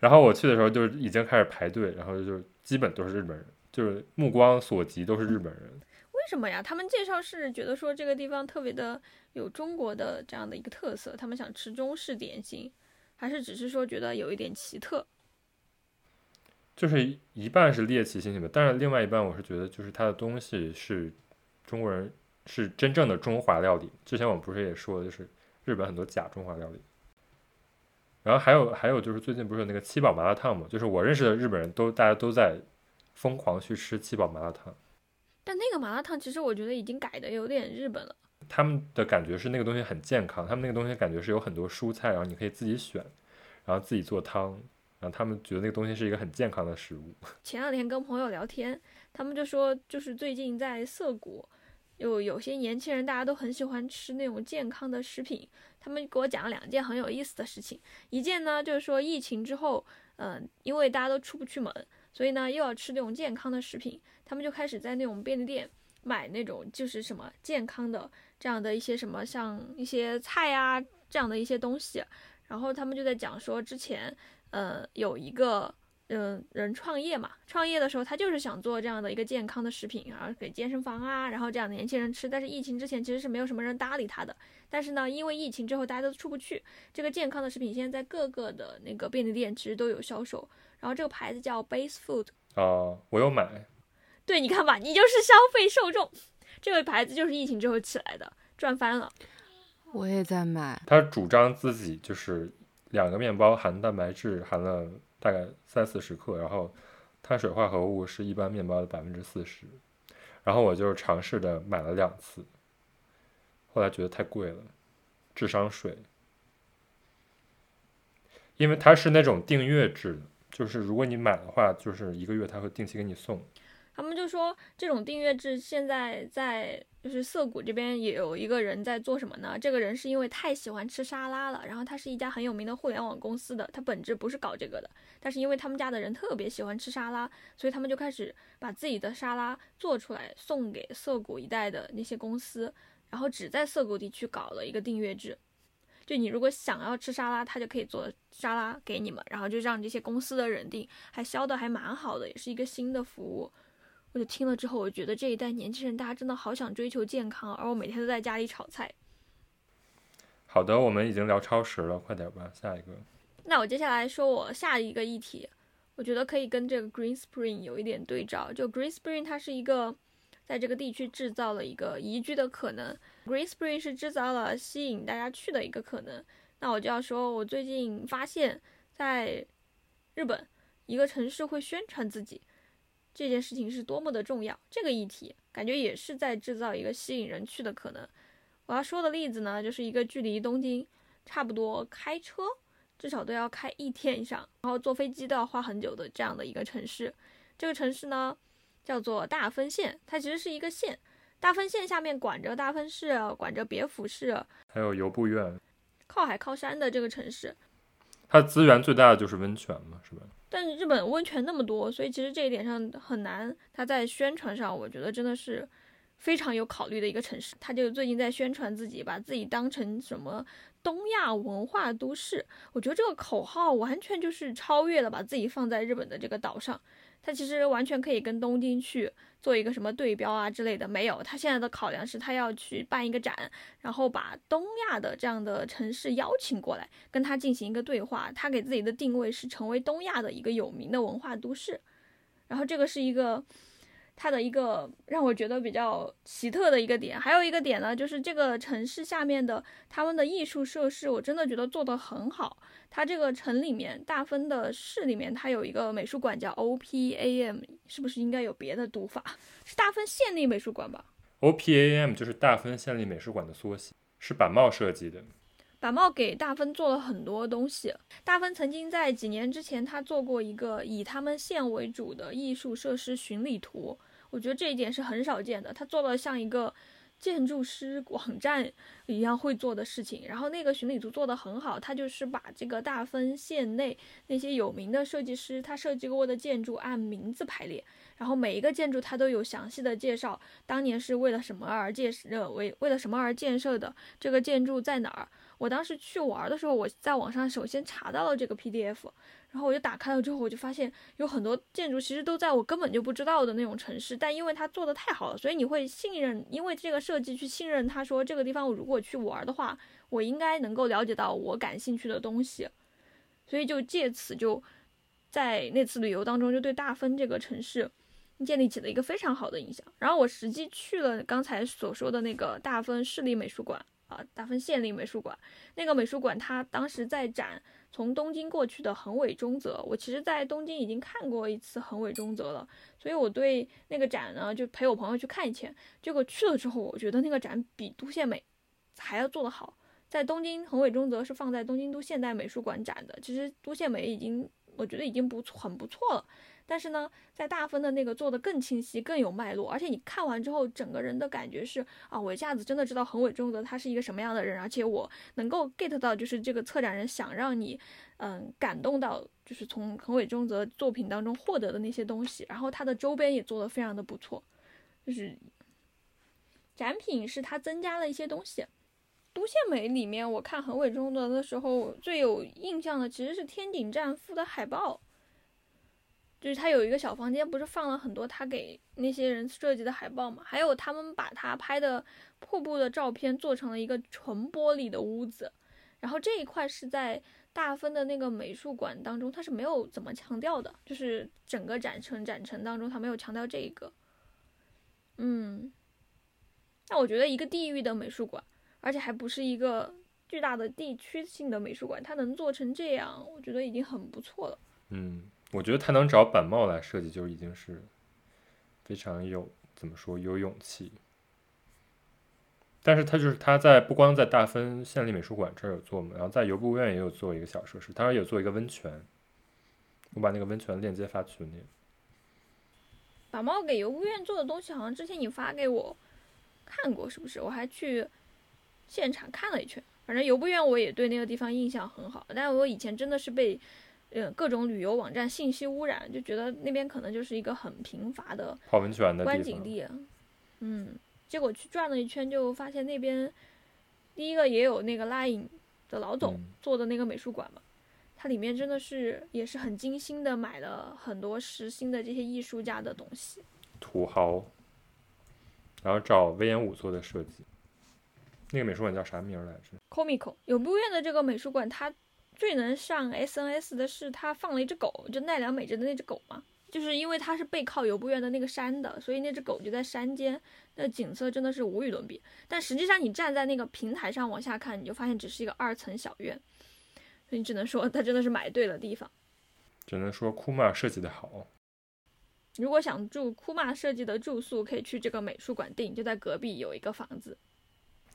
然后我去的时候就是已经开始排队，然后就基本都是日本人，就是目光所及都是日本人。为什么呀？他们介绍是觉得说这个地方特别的有中国的这样的一个特色，他们想吃中式点心，还是只是说觉得有一点奇特？就是一半是猎奇心情吧，但是另外一半我是觉得，就是它的东西是中国人是真正的中华料理。之前我们不是也说，就是日本很多假中华料理。然后还有还有就是最近不是有那个七宝麻辣烫嘛？就是我认识的日本人都大家都在疯狂去吃七宝麻辣烫。但那个麻辣烫其实我觉得已经改的有点日本了。他们的感觉是那个东西很健康，他们那个东西感觉是有很多蔬菜，然后你可以自己选，然后自己做汤。然后他们觉得那个东西是一个很健康的食物。前两天跟朋友聊天，他们就说，就是最近在涩谷，有有些年轻人大家都很喜欢吃那种健康的食品。他们给我讲了两件很有意思的事情。一件呢，就是说疫情之后，嗯，因为大家都出不去门，所以呢又要吃那种健康的食品，他们就开始在那种便利店买那种就是什么健康的这样的一些什么像一些菜啊这样的一些东西。然后他们就在讲说之前。呃，有一个嗯人创业嘛，创业的时候他就是想做这样的一个健康的食品，然后给健身房啊，然后这样的年轻人吃。但是疫情之前其实是没有什么人搭理他的。但是呢，因为疫情之后大家都出不去，这个健康的食品现在在各个的那个便利店其实都有销售。然后这个牌子叫 Base Food 啊，我有买。对，你看吧，你就是消费受众。这个牌子就是疫情之后起来的，赚翻了。我也在买。他主张自己就是。两个面包含蛋白质含了大概三四十克，然后碳水化合物是一般面包的百分之四十，然后我就尝试着买了两次，后来觉得太贵了，智商税，因为它是那种订阅制，就是如果你买的话，就是一个月它会定期给你送。他们就说这种订阅制现在在就是涩谷这边也有一个人在做什么呢？这个人是因为太喜欢吃沙拉了，然后他是一家很有名的互联网公司的，他本质不是搞这个的，但是因为他们家的人特别喜欢吃沙拉，所以他们就开始把自己的沙拉做出来送给涩谷一带的那些公司，然后只在涩谷地区搞了一个订阅制，就你如果想要吃沙拉，他就可以做沙拉给你们，然后就让这些公司的人订，还销的还蛮好的，也是一个新的服务。我就听了之后，我觉得这一代年轻人，大家真的好想追求健康，而我每天都在家里炒菜。好的，我们已经聊超时了，快点吧，下一个。那我接下来说我下一个议题，我觉得可以跟这个 Green Spring 有一点对照。就 Green Spring 它是一个在这个地区制造了一个宜居的可能，Green Spring 是制造了吸引大家去的一个可能。那我就要说，我最近发现，在日本一个城市会宣传自己。这件事情是多么的重要，这个议题感觉也是在制造一个吸引人去的可能。我要说的例子呢，就是一个距离东京差不多开车至少都要开一天以上，然后坐飞机都要花很久的这样的一个城市。这个城市呢，叫做大分县，它其实是一个县。大分县下面管着大分市，管着别府市，还有游步院，靠海靠山的这个城市。它资源最大的就是温泉嘛，是吧？但日本温泉那么多，所以其实这一点上很难。它在宣传上，我觉得真的是非常有考虑的一个城市。它就最近在宣传自己，把自己当成什么东亚文化都市。我觉得这个口号完全就是超越了，把自己放在日本的这个岛上。它其实完全可以跟东京去做一个什么对标啊之类的，没有。他现在的考量是他要去办一个展，然后把东亚的这样的城市邀请过来，跟他进行一个对话。他给自己的定位是成为东亚的一个有名的文化都市，然后这个是一个。它的一个让我觉得比较奇特的一个点，还有一个点呢，就是这个城市下面的他们的艺术设施，我真的觉得做得很好。它这个城里面大分的市里面，它有一个美术馆叫 O P A M，是不是应该有别的读法？是大分县立美术馆吧？O P A M 就是大分县立美术馆的缩写，是板茂设计的。板茂给大分做了很多东西。大分曾经在几年之前，他做过一个以他们县为主的艺术设施巡礼图。我觉得这一点是很少见的，他做了像一个建筑师网站一样会做的事情。然后那个巡礼图做得很好，他就是把这个大分县内那些有名的设计师他设计过的建筑按名字排列，然后每一个建筑他都有详细的介绍，当年是为了什么而建设，为为了什么而建设的，这个建筑在哪儿。我当时去玩的时候，我在网上首先查到了这个 PDF。然后我就打开了之后，我就发现有很多建筑其实都在我根本就不知道的那种城市，但因为它做的太好了，所以你会信任，因为这个设计去信任他说这个地方我如果去玩的话，我应该能够了解到我感兴趣的东西，所以就借此就在那次旅游当中就对大分这个城市建立起了一个非常好的印象。然后我实际去了刚才所说的那个大分市立美术馆啊，大分县立美术馆，那个美术馆它当时在展。从东京过去的横尾中泽，我其实在东京已经看过一次横尾中泽了，所以我对那个展呢，就陪我朋友去看一圈。结果去了之后，我觉得那个展比都县美还要做得好。在东京横尾中泽是放在东京都现代美术馆展的，其实都县美已经，我觉得已经不错，很不错了。但是呢，在大分的那个做的更清晰、更有脉络，而且你看完之后，整个人的感觉是啊，我一下子真的知道横尾中则他是一个什么样的人，而且我能够 get 到，就是这个策展人想让你，嗯，感动到，就是从横尾中则作品当中获得的那些东西。然后他的周边也做得非常的不错，就是展品是他增加了一些东西。都县美里面，我看横尾中则的时候最有印象的其实是天井站附的海报。就是他有一个小房间，不是放了很多他给那些人设计的海报嘛？还有他们把他拍的瀑布的照片做成了一个纯玻璃的屋子，然后这一块是在大分的那个美术馆当中，他是没有怎么强调的，就是整个展陈展陈当中他没有强调这一个。嗯，那我觉得一个地域的美术馆，而且还不是一个巨大的地区性的美术馆，它能做成这样，我觉得已经很不错了。嗯。我觉得他能找板茂来设计，就已经是非常有怎么说有勇气。但是他就是他在不光在大分县立美术馆这儿有做嘛，然后在游步院也有做一个小设施，当然有做一个温泉。我把那个温泉链接发群里。板茂给游步院做的东西，好像之前你发给我看过，是不是？我还去现场看了一圈。反正游步院我也对那个地方印象很好，但是我以前真的是被。嗯，各种旅游网站信息污染，就觉得那边可能就是一个很贫乏的泡温泉的观景地。嗯，结果去转了一圈，就发现那边第一个也有那个拉影的老总做的那个美术馆嘛，它里面真的是也是很精心的买了很多实心的这些艺术家的东西。土豪，然后找威严武做的设计。那个美术馆叫啥名来着？Comico 永不院的这个美术馆，它。最能上 SNS 的是他放了一只狗，就奈良美智的那只狗嘛，就是因为它是背靠游步院的那个山的，所以那只狗就在山间，那景色真的是无与伦比。但实际上你站在那个平台上往下看，你就发现只是一个二层小院，所以你只能说他真的是买对了地方。只能说库玛设计的好。如果想住库玛设计的住宿，可以去这个美术馆订，就在隔壁有一个房子。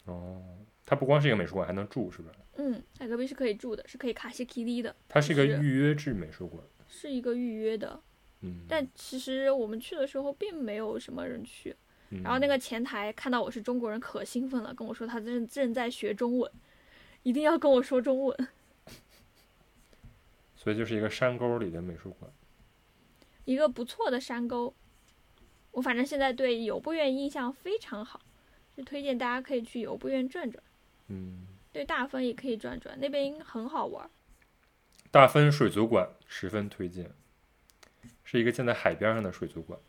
哦，它不光是一个美术馆，还能住是不是？嗯，在隔壁是可以住的，是可以卡西 K D 的，它是一个预约制美术馆。是一个预约的。嗯，但其实我们去的时候并没有什么人去。嗯然后那个前台看到我是中国人，可兴奋了，跟我说他正正在学中文，一定要跟我说中文。所以就是一个山沟里的美术馆。一个不错的山沟。我反正现在对游步院印象非常好，就推荐大家可以去游步院转转。嗯，对大分也可以转转，那边很好玩。大分水族馆十分推荐，是一个建在海边上的水族馆。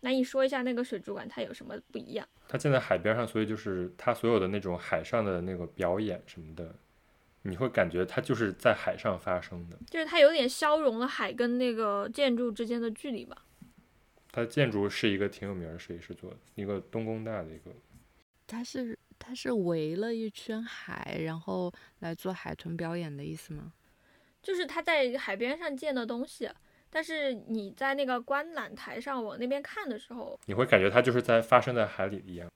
那你说一下那个水族馆它有什么不一样？它建在海边上，所以就是它所有的那种海上的那个表演什么的，你会感觉它就是在海上发生的。就是它有点消融了海跟那个建筑之间的距离吧。它建筑是一个挺有名的设计师做的，一个东工大的一个。它是它是围了一圈海，然后来做海豚表演的意思吗？就是它在海边上建的东西，但是你在那个观览台上往那边看的时候你会感觉它就是在发生在海里一样。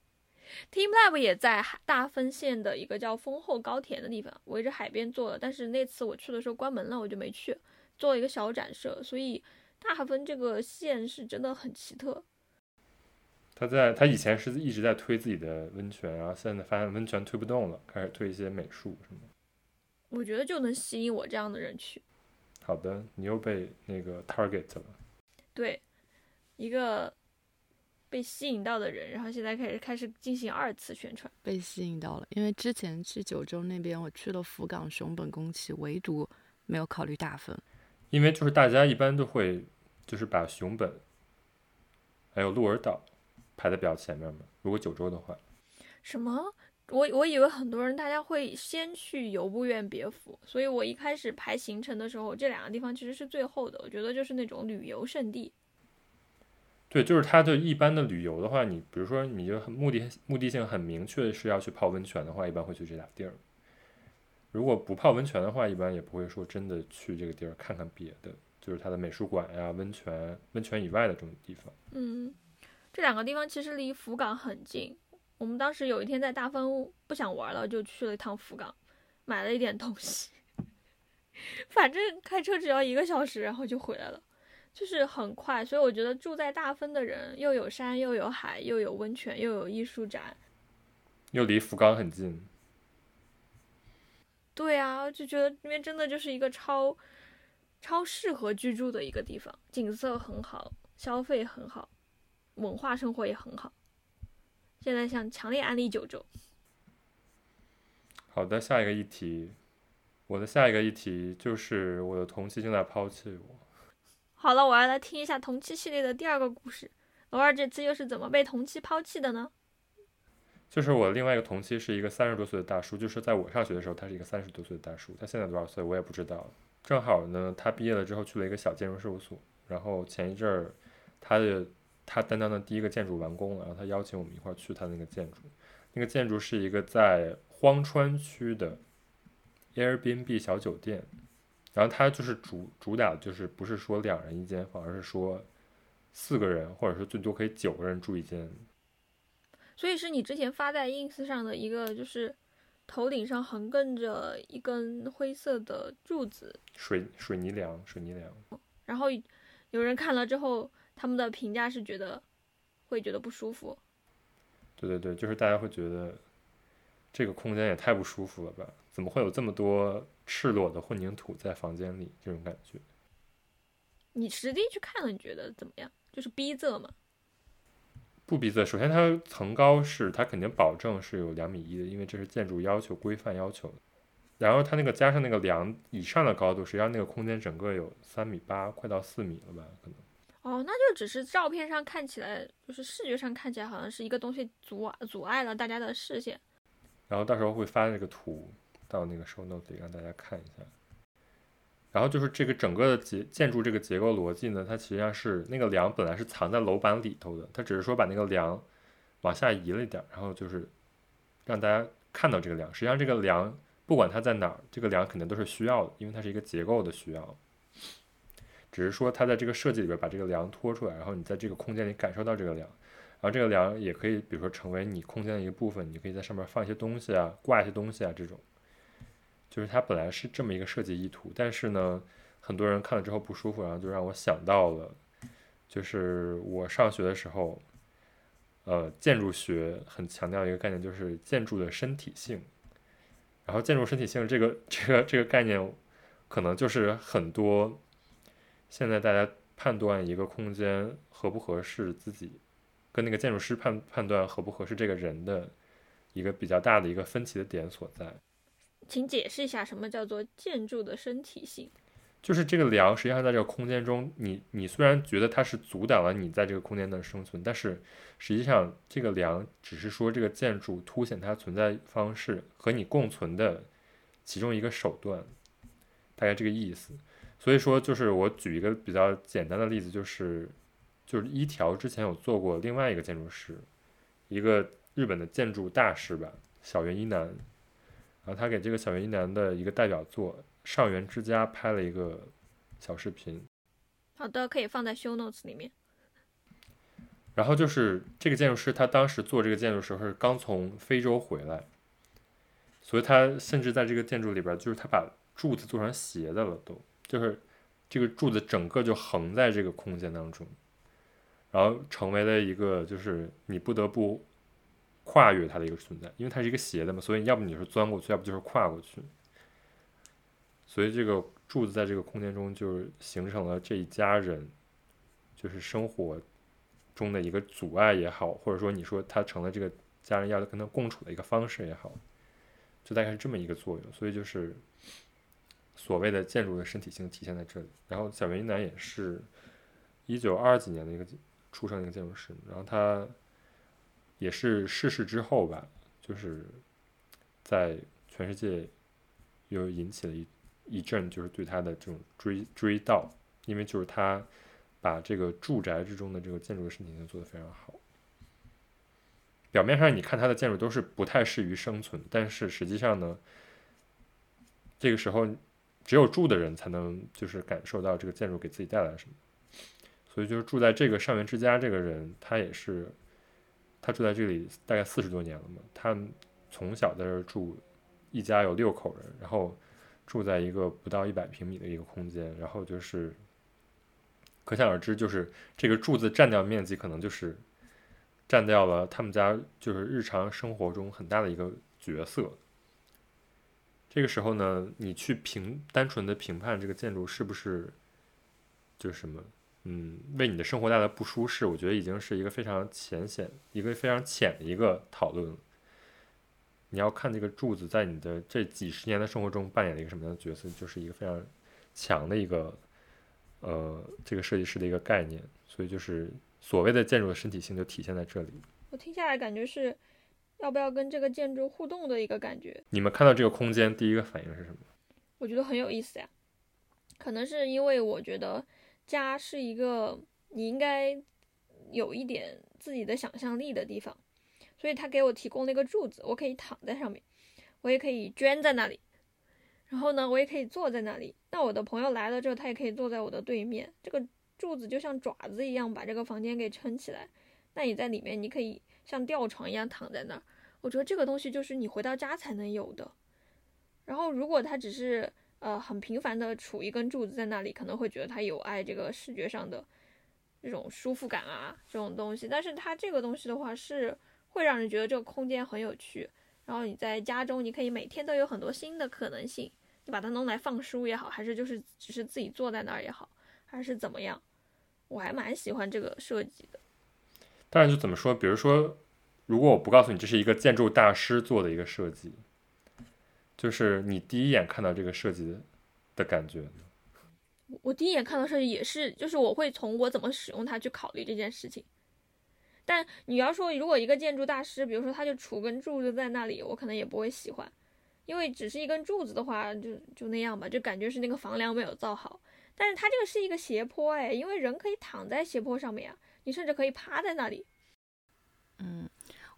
，Team Lab 也在大分县的一个叫丰后高田的地方，围着海边做的。但是那次我去的时候关门了，我就没去，做了一个小展示。所以大分这个县是真的很奇特。他在他以前是一直在推自己的温泉，然后现在发现温泉推不动了，开始推一些美术什么。我觉得就能吸引我这样的人去。好的，你又被那个 target 了。对，一个被吸引到的人，然后现在开始开始进行二次宣传。被吸引到了，因为之前去九州那边，我去了福冈、熊本、宫崎，唯独没有考虑大分。因为就是大家一般都会就是把熊本还有鹿儿岛排在比较前面嘛。如果九州的话，什么？我我以为很多人大家会先去游步院别府，所以我一开始排行程的时候，这两个地方其实是最后的。我觉得就是那种旅游胜地。对，就是它的一般的旅游的话，你比如说你就很目的目的性很明确是要去泡温泉的话，一般会去这俩地儿。如果不泡温泉的话，一般也不会说真的去这个地儿看看别的，就是它的美术馆呀、温泉、温泉以外的这种地方。嗯，这两个地方其实离福冈很近。我们当时有一天在大分不想玩了，就去了一趟福冈，买了一点东西。反正开车只要一个小时，然后就回来了，就是很快。所以我觉得住在大分的人，又有山，又有海，又有温泉，又有艺术展，又离福冈很近，对啊，就觉得那边真的就是一个超超适合居住的一个地方，景色很好，消费很好，文化生活也很好。现在想强烈安利九州。好的，下一个议题，我的下一个议题就是我的同期正在抛弃我。好了，我要来听一下同期系列的第二个故事。罗二这次又是怎么被同期抛弃的呢？就是我另外一个同期是一个三十多岁的大叔，就是在我上学的时候，他是一个三十多岁的大叔，他现在多少岁我也不知道。正好呢，他毕业了之后去了一个小建筑事务所，然后前一阵儿他的他担当的第一个建筑完工了，然后他邀请我们一块儿去他那个建筑。那个建筑是一个在荒川区的 Airbnb 小酒店，然后它就是主主打就是不是说两人一间房，而是说四个人或者是最多可以九个人住一间。所以是你之前发在 ins 上的一个，就是头顶上横亘着一根灰色的柱子，水水泥梁，水泥梁。然后有人看了之后，他们的评价是觉得会觉得不舒服。对对对，就是大家会觉得这个空间也太不舒服了吧？怎么会有这么多赤裸的混凝土在房间里？这种感觉。你实地去看了，你觉得怎么样？就是逼仄嘛。不逼仄，首先它层高是它肯定保证是有两米一的，因为这是建筑要求规范要求的。然后它那个加上那个梁以上的高度，实际上那个空间整个有三米八，快到四米了吧？可能。哦，那就只是照片上看起来，就是视觉上看起来好像是一个东西阻阻碍了大家的视线。然后到时候会发这个图到那个 show note 里让大家看一下。然后就是这个整个的结建筑这个结构逻辑呢，它实际上是那个梁本来是藏在楼板里头的，它只是说把那个梁往下移了一点，然后就是让大家看到这个梁。实际上这个梁不管它在哪儿，这个梁肯定都是需要的，因为它是一个结构的需要。只是说它在这个设计里边把这个梁拖出来，然后你在这个空间里感受到这个梁。然后这个梁也可以，比如说成为你空间的一个部分，你可以在上面放一些东西啊，挂一些东西啊，这种，就是它本来是这么一个设计意图，但是呢，很多人看了之后不舒服，然后就让我想到了，就是我上学的时候，呃，建筑学很强调一个概念，就是建筑的身体性，然后建筑身体性这个这个这个概念，可能就是很多现在大家判断一个空间合不合适自己。跟那个建筑师判判断合不合适这个人的一个比较大的一个分歧的点所在，请解释一下什么叫做建筑的身体性？就是这个梁实际上在这个空间中，你你虽然觉得它是阻挡了你在这个空间的生存，但是实际上这个梁只是说这个建筑凸显它存在方式和你共存的其中一个手段，大概这个意思。所以说，就是我举一个比较简单的例子，就是。就是一条之前有做过另外一个建筑师，一个日本的建筑大师吧，小原一男，然后他给这个小原一男的一个代表作上元之家拍了一个小视频。好的，可以放在 show notes 里面。然后就是这个建筑师，他当时做这个建筑时候是刚从非洲回来，所以他甚至在这个建筑里边，就是他把柱子做成斜的了，都就是这个柱子整个就横在这个空间当中。然后成为了一个，就是你不得不跨越它的一个存在，因为它是一个斜的嘛，所以要不你是钻过去，要不就是跨过去。所以这个柱子在这个空间中就是形成了这一家人，就是生活中的一个阻碍也好，或者说你说它成了这个家人要跟他共处的一个方式也好，就大概是这么一个作用。所以就是所谓的建筑的身体性体现在这里。然后小原一男也是一九二几年的一个。出生一个建筑师，然后他也是逝世之后吧，就是在全世界又引起了一一阵就是对他的这种追追悼，因为就是他把这个住宅之中的这个建筑的身体性做得非常好。表面上你看他的建筑都是不太适于生存，但是实际上呢，这个时候只有住的人才能就是感受到这个建筑给自己带来什么。所以就是住在这个上元之家这个人，他也是，他住在这里大概四十多年了嘛。他从小在这住，一家有六口人，然后住在一个不到一百平米的一个空间，然后就是可想而知，就是这个柱子占掉面积，可能就是占掉了他们家就是日常生活中很大的一个角色。这个时候呢，你去评单纯的评判这个建筑是不是就是什么？嗯，为你的生活带来不舒适，我觉得已经是一个非常浅显、一个非常浅的一个讨论。你要看这个柱子在你的这几十年的生活中扮演了一个什么样的角色，就是一个非常强的一个呃，这个设计师的一个概念。所以就是所谓的建筑的身体性就体现在这里。我听下来感觉是要不要跟这个建筑互动的一个感觉。你们看到这个空间第一个反应是什么？我觉得很有意思呀，可能是因为我觉得。家是一个你应该有一点自己的想象力的地方，所以他给我提供了一个柱子，我可以躺在上面，我也可以捐在那里，然后呢，我也可以坐在那里。那我的朋友来了之后，他也可以坐在我的对面。这个柱子就像爪子一样把这个房间给撑起来。那你在里面，你可以像吊床一样躺在那儿。我觉得这个东西就是你回到家才能有的。然后如果它只是。呃，很频繁的杵一根柱子在那里，可能会觉得它有碍这个视觉上的这种舒服感啊，这种东西。但是它这个东西的话，是会让人觉得这个空间很有趣。然后你在家中，你可以每天都有很多新的可能性。你把它弄来放书也好，还是就是只是自己坐在那儿也好，还是怎么样，我还蛮喜欢这个设计的。但是就怎么说，比如说，如果我不告诉你这是一个建筑大师做的一个设计。就是你第一眼看到这个设计的感觉，我第一眼看到设计也是，就是我会从我怎么使用它去考虑这件事情。但你要说，如果一个建筑大师，比如说他就杵根柱子在那里，我可能也不会喜欢，因为只是一根柱子的话，就就那样吧，就感觉是那个房梁没有造好。但是它这个是一个斜坡，哎，因为人可以躺在斜坡上面啊，你甚至可以趴在那里。嗯。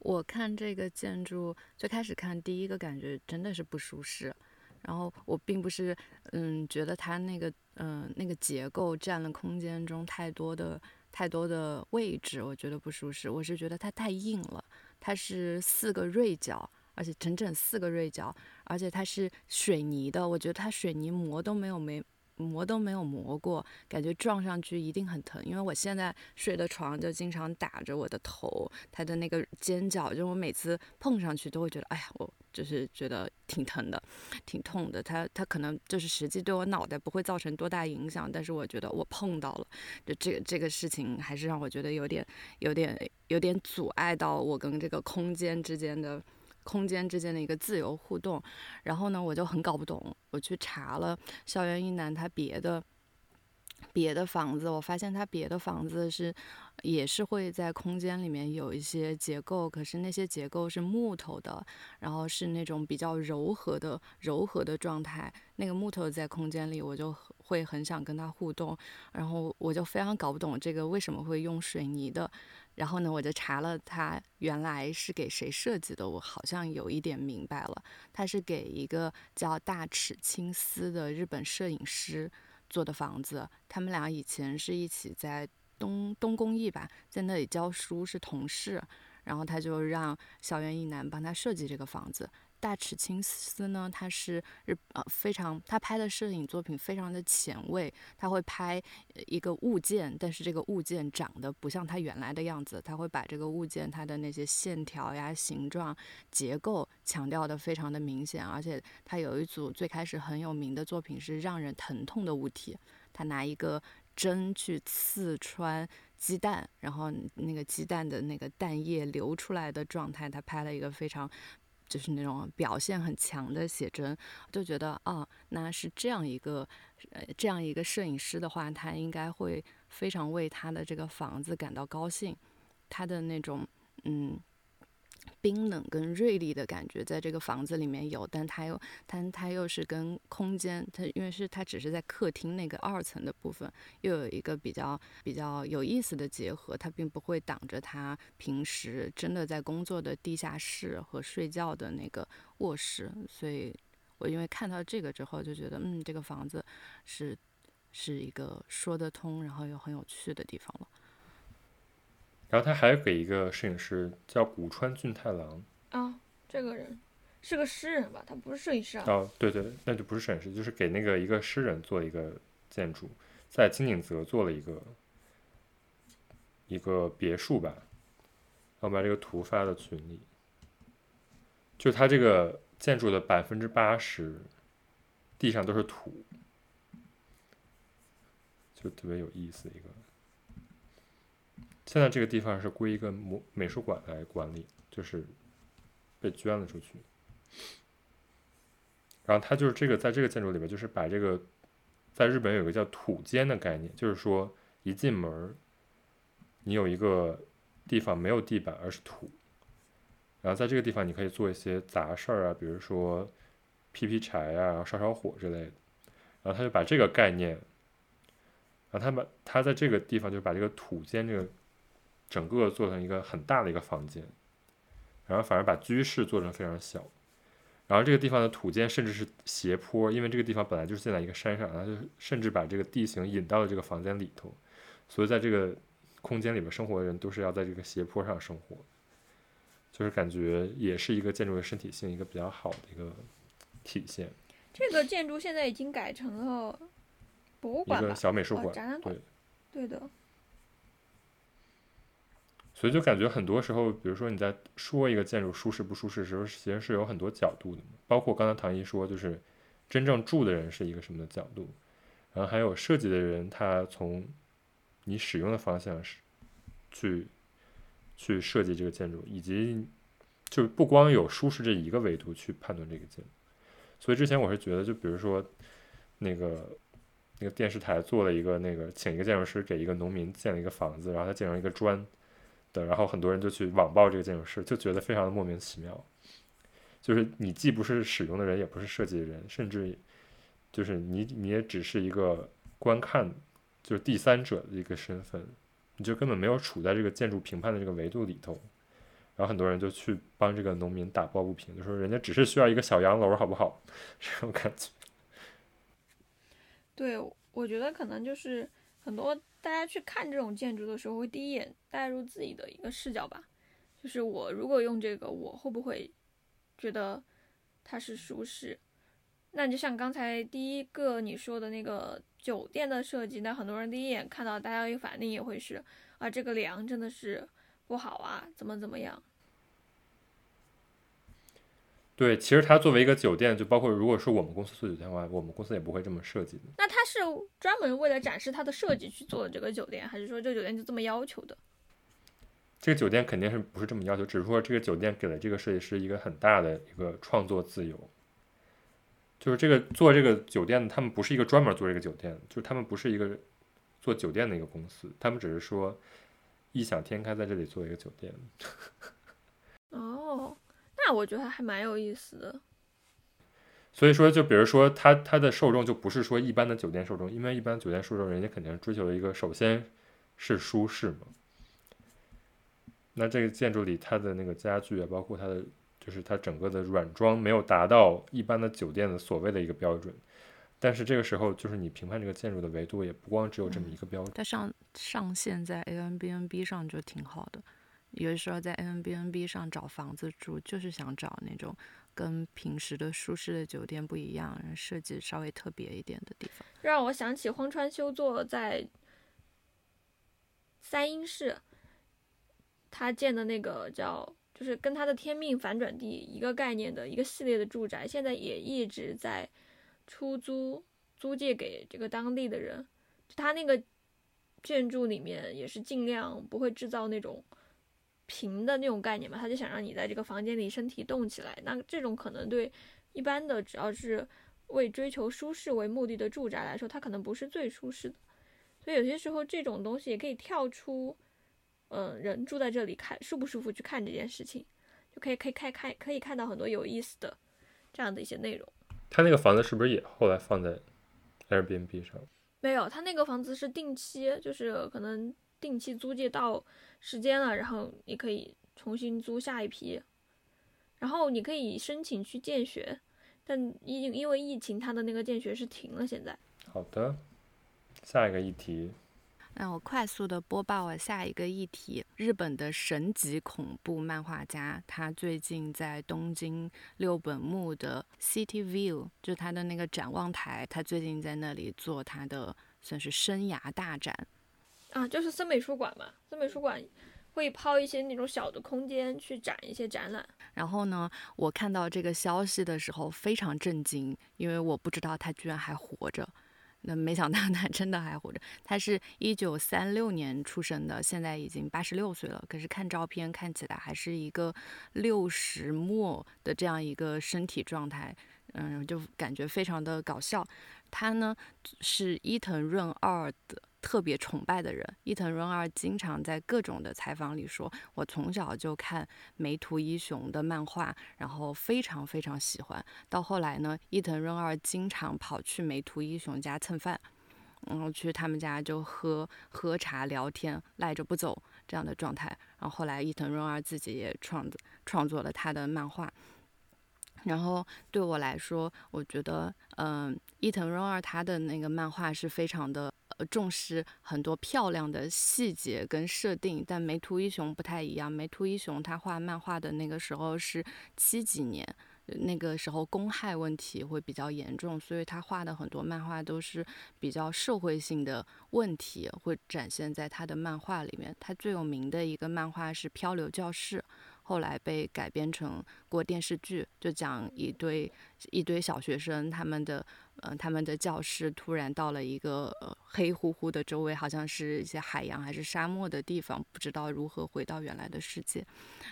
我看这个建筑最开始看第一个感觉真的是不舒适，然后我并不是嗯觉得它那个嗯那个结构占了空间中太多的太多的位置，我觉得不舒适。我是觉得它太硬了，它是四个锐角，而且整整四个锐角，而且它是水泥的，我觉得它水泥膜都没有没。磨都没有磨过，感觉撞上去一定很疼。因为我现在睡的床就经常打着我的头，它的那个尖角，就我每次碰上去都会觉得，哎呀，我就是觉得挺疼的，挺痛的。它它可能就是实际对我脑袋不会造成多大影响，但是我觉得我碰到了，就这个这个事情还是让我觉得有点有点有点阻碍到我跟这个空间之间的。空间之间的一个自由互动，然后呢，我就很搞不懂。我去查了校园一男他别的别的房子，我发现他别的房子是也是会在空间里面有一些结构，可是那些结构是木头的，然后是那种比较柔和的柔和的状态。那个木头在空间里，我就会很想跟他互动，然后我就非常搞不懂这个为什么会用水泥的。然后呢，我就查了他原来是给谁设计的，我好像有一点明白了，他是给一个叫大尺青司的日本摄影师做的房子。他们俩以前是一起在东东工艺吧，在那里教书是同事，然后他就让小园一男帮他设计这个房子。大尺青司呢，他是日呃非常，他拍的摄影作品非常的前卫，他会拍一个物件，但是这个物件长得不像它原来的样子，他会把这个物件它的那些线条呀、形状、结构强调的非常的明显，而且他有一组最开始很有名的作品是让人疼痛的物体，他拿一个针去刺穿鸡蛋，然后那个鸡蛋的那个蛋液流出来的状态，他拍了一个非常。就是那种表现很强的写真，就觉得啊，那是这样一个，呃，这样一个摄影师的话，他应该会非常为他的这个房子感到高兴，他的那种，嗯。冰冷跟锐利的感觉在这个房子里面有，但它又，但它又是跟空间，它因为是它只是在客厅那个二层的部分，又有一个比较比较有意思的结合，它并不会挡着他平时真的在工作的地下室和睡觉的那个卧室，所以我因为看到这个之后就觉得，嗯，这个房子是是一个说得通，然后又很有趣的地方了。然后他还给一个摄影师叫古川俊太郎啊，这个人是个诗人吧？他不是摄影师啊。哦，对对，那就不是摄影师，就是给那个一个诗人做一个建筑，在金井泽做了一个一个别墅吧。然后把这个图发到群里，就他这个建筑的百分之八十地上都是土，就特别有意思一个。现在这个地方是归一个美美术馆来管理，就是被捐了出去。然后他就是这个，在这个建筑里边，就是把这个，在日本有个叫土间的概念，就是说一进门，你有一个地方没有地板，而是土。然后在这个地方，你可以做一些杂事儿啊，比如说劈劈柴啊，烧烧火之类的。然后他就把这个概念，然后他把他在这个地方就把这个土间这个。整个做成一个很大的一个房间，然后反而把居室做成非常小，然后这个地方的土建甚至是斜坡，因为这个地方本来就是建在一个山上，然后就甚至把这个地形引到了这个房间里头，所以在这个空间里面生活的人都是要在这个斜坡上生活，就是感觉也是一个建筑的身体性一个比较好的一个体现。这个建筑现在已经改成了博物馆一个小美术馆，展览馆，对，对的。所以就感觉很多时候，比如说你在说一个建筑舒适不舒适的时候，其实是有很多角度的。包括刚才唐一说，就是真正住的人是一个什么的角度，然后还有设计的人他从你使用的方向是去去设计这个建筑，以及就不光有舒适这一个维度去判断这个建筑。所以之前我是觉得，就比如说那个那个电视台做了一个那个请一个建筑师给一个农民建了一个房子，然后他建成一个砖。的，然后很多人就去网暴这个建筑师，就觉得非常的莫名其妙。就是你既不是使用的人，也不是设计的人，甚至就是你你也只是一个观看，就是第三者的一个身份，你就根本没有处在这个建筑评判的这个维度里头。然后很多人就去帮这个农民打抱不平，就说人家只是需要一个小洋楼，好不好？这种感觉。对，我觉得可能就是很多大家去看这种建筑的时候，会第一眼带入自己的一个视角吧，就是我如果用这个，我会不会觉得它是舒适？那就像刚才第一个你说的那个酒店的设计，那很多人第一眼看到，大家一反应也会是啊，这个梁真的是不好啊，怎么怎么样？对，其实它作为一个酒店，就包括如果说我们公司做酒店的话，我们公司也不会这么设计的。那它是专门为了展示它的设计去做的这个酒店，还是说这个酒店就这么要求的？这个酒店肯定是不是这么要求，只是说这个酒店给了这个设计师一个很大的一个创作自由。就是这个做这个酒店，他们不是一个专门做这个酒店，就是他们不是一个做酒店的一个公司，他们只是说异想天开在这里做一个酒店。哦，那我觉得还蛮有意思的。所以说，就比如说他他的受众就不是说一般的酒店受众，因为一般酒店受众人家肯定是追求一个首先是舒适嘛。那这个建筑里它的那个家具啊，包括它的。就是它整个的软装没有达到一般的酒店的所谓的一个标准，但是这个时候就是你评判这个建筑的维度也不光只有这么一个标准。它上上线在 a n b n b 上就挺好的，有的时候在 a n b n b 上找房子住，就是想找那种跟平时的舒适的酒店不一样，设计稍微特别一点的地方。让我想起荒川修作在三英市他建的那个叫。就是跟他的天命反转地一个概念的一个系列的住宅，现在也一直在出租租借给这个当地的人。他那个建筑里面也是尽量不会制造那种平的那种概念嘛，他就想让你在这个房间里身体动起来。那这种可能对一般的只要是为追求舒适为目的的住宅来说，它可能不是最舒适的。所以有些时候这种东西也可以跳出。嗯，人住在这里看舒不舒服，去看这件事情，就可以可以看看可以看到很多有意思的这样的一些内容。他那个房子是不是也后来放在 Airbnb 上？没有，他那个房子是定期，就是可能定期租借到时间了，然后你可以重新租下一批，然后你可以申请去建学，但因因为疫情，他的那个建学是停了。现在好的，下一个议题。那我快速的播报了下一个议题：日本的神级恐怖漫画家，他最近在东京六本木的 City View，就他的那个展望台，他最近在那里做他的算是生涯大展。啊，就是森美术馆嘛，森美术馆会抛一些那种小的空间去展一些展览。然后呢，我看到这个消息的时候非常震惊，因为我不知道他居然还活着。那没想到他真的还活着。他是一九三六年出生的，现在已经八十六岁了。可是看照片看起来还是一个六十末的这样一个身体状态，嗯，就感觉非常的搞笑。他呢是伊藤润二的。特别崇拜的人，伊藤润二经常在各种的采访里说：“我从小就看梅图一雄的漫画，然后非常非常喜欢。到后来呢，伊藤润二经常跑去梅图一雄家蹭饭，然后去他们家就喝喝茶聊天，赖着不走这样的状态。然后后来伊藤润二自己也创创作了他的漫画。然后对我来说，我觉得，嗯，伊藤润二他的那个漫画是非常的。”呃重视很多漂亮的细节跟设定，但梅图一雄不太一样。梅图一雄他画漫画的那个时候是七几年，那个时候公害问题会比较严重，所以他画的很多漫画都是比较社会性的问题，会展现在他的漫画里面。他最有名的一个漫画是《漂流教室》。后来被改编成过电视剧，就讲一堆一堆小学生，他们的呃他们的教室突然到了一个呃黑乎乎的，周围好像是一些海洋还是沙漠的地方，不知道如何回到原来的世界，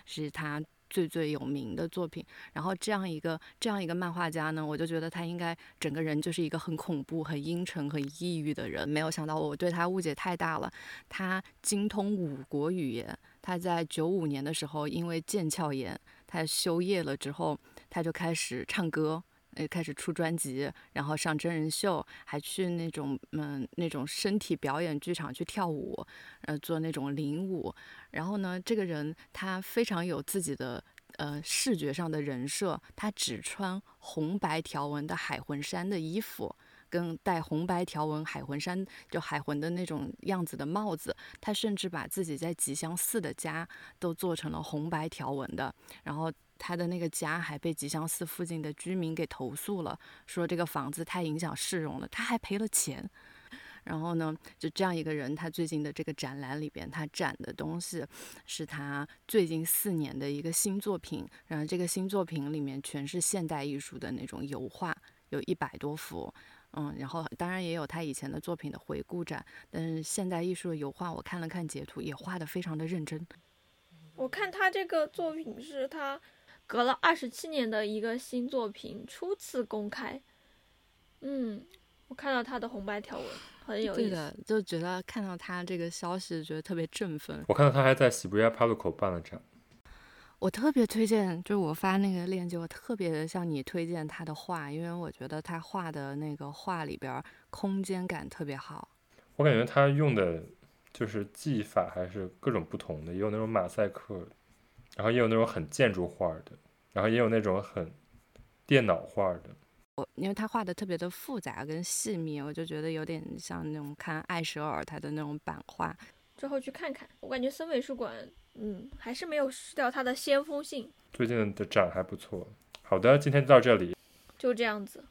是他最最有名的作品。然后这样一个这样一个漫画家呢，我就觉得他应该整个人就是一个很恐怖、很阴沉、很抑郁的人。没有想到我对他误解太大了，他精通五国语言。他在九五年的时候，因为腱鞘炎，他休业了之后，他就开始唱歌，呃，开始出专辑，然后上真人秀，还去那种嗯那种身体表演剧场去跳舞，呃，做那种领舞。然后呢，这个人他非常有自己的呃视觉上的人设，他只穿红白条纹的海魂衫的衣服。跟戴红白条纹海魂衫，就海魂的那种样子的帽子。他甚至把自己在吉祥寺的家都做成了红白条纹的，然后他的那个家还被吉祥寺附近的居民给投诉了，说这个房子太影响市容了，他还赔了钱。然后呢，就这样一个人，他最近的这个展览里边，他展的东西是他最近四年的一个新作品。然后这个新作品里面全是现代艺术的那种油画，有一百多幅。嗯，然后当然也有他以前的作品的回顾展。但是现代艺术的油画，我看了看截图，也画得非常的认真。我看他这个作品是他隔了二十七年的一个新作品初次公开。嗯，我看到他的红白条纹。很有意思，对的，就觉得看到他这个消息，觉得特别振奋。我看到他还在喜布亚帕路口办了展。我特别推荐，就是我发那个链接，我特别向你推荐他的画，因为我觉得他画的那个画里边空间感特别好。我感觉他用的就是技法还是各种不同的，也有那种马赛克，然后也有那种很建筑画的，然后也有那种很电脑画的。我因为他画的特别的复杂跟细密，我就觉得有点像那种看艾舍尔他的那种版画。之后去看看，我感觉森美术馆，嗯，还是没有失掉它的先锋性。最近的展还不错。好的，今天就到这里，就这样子。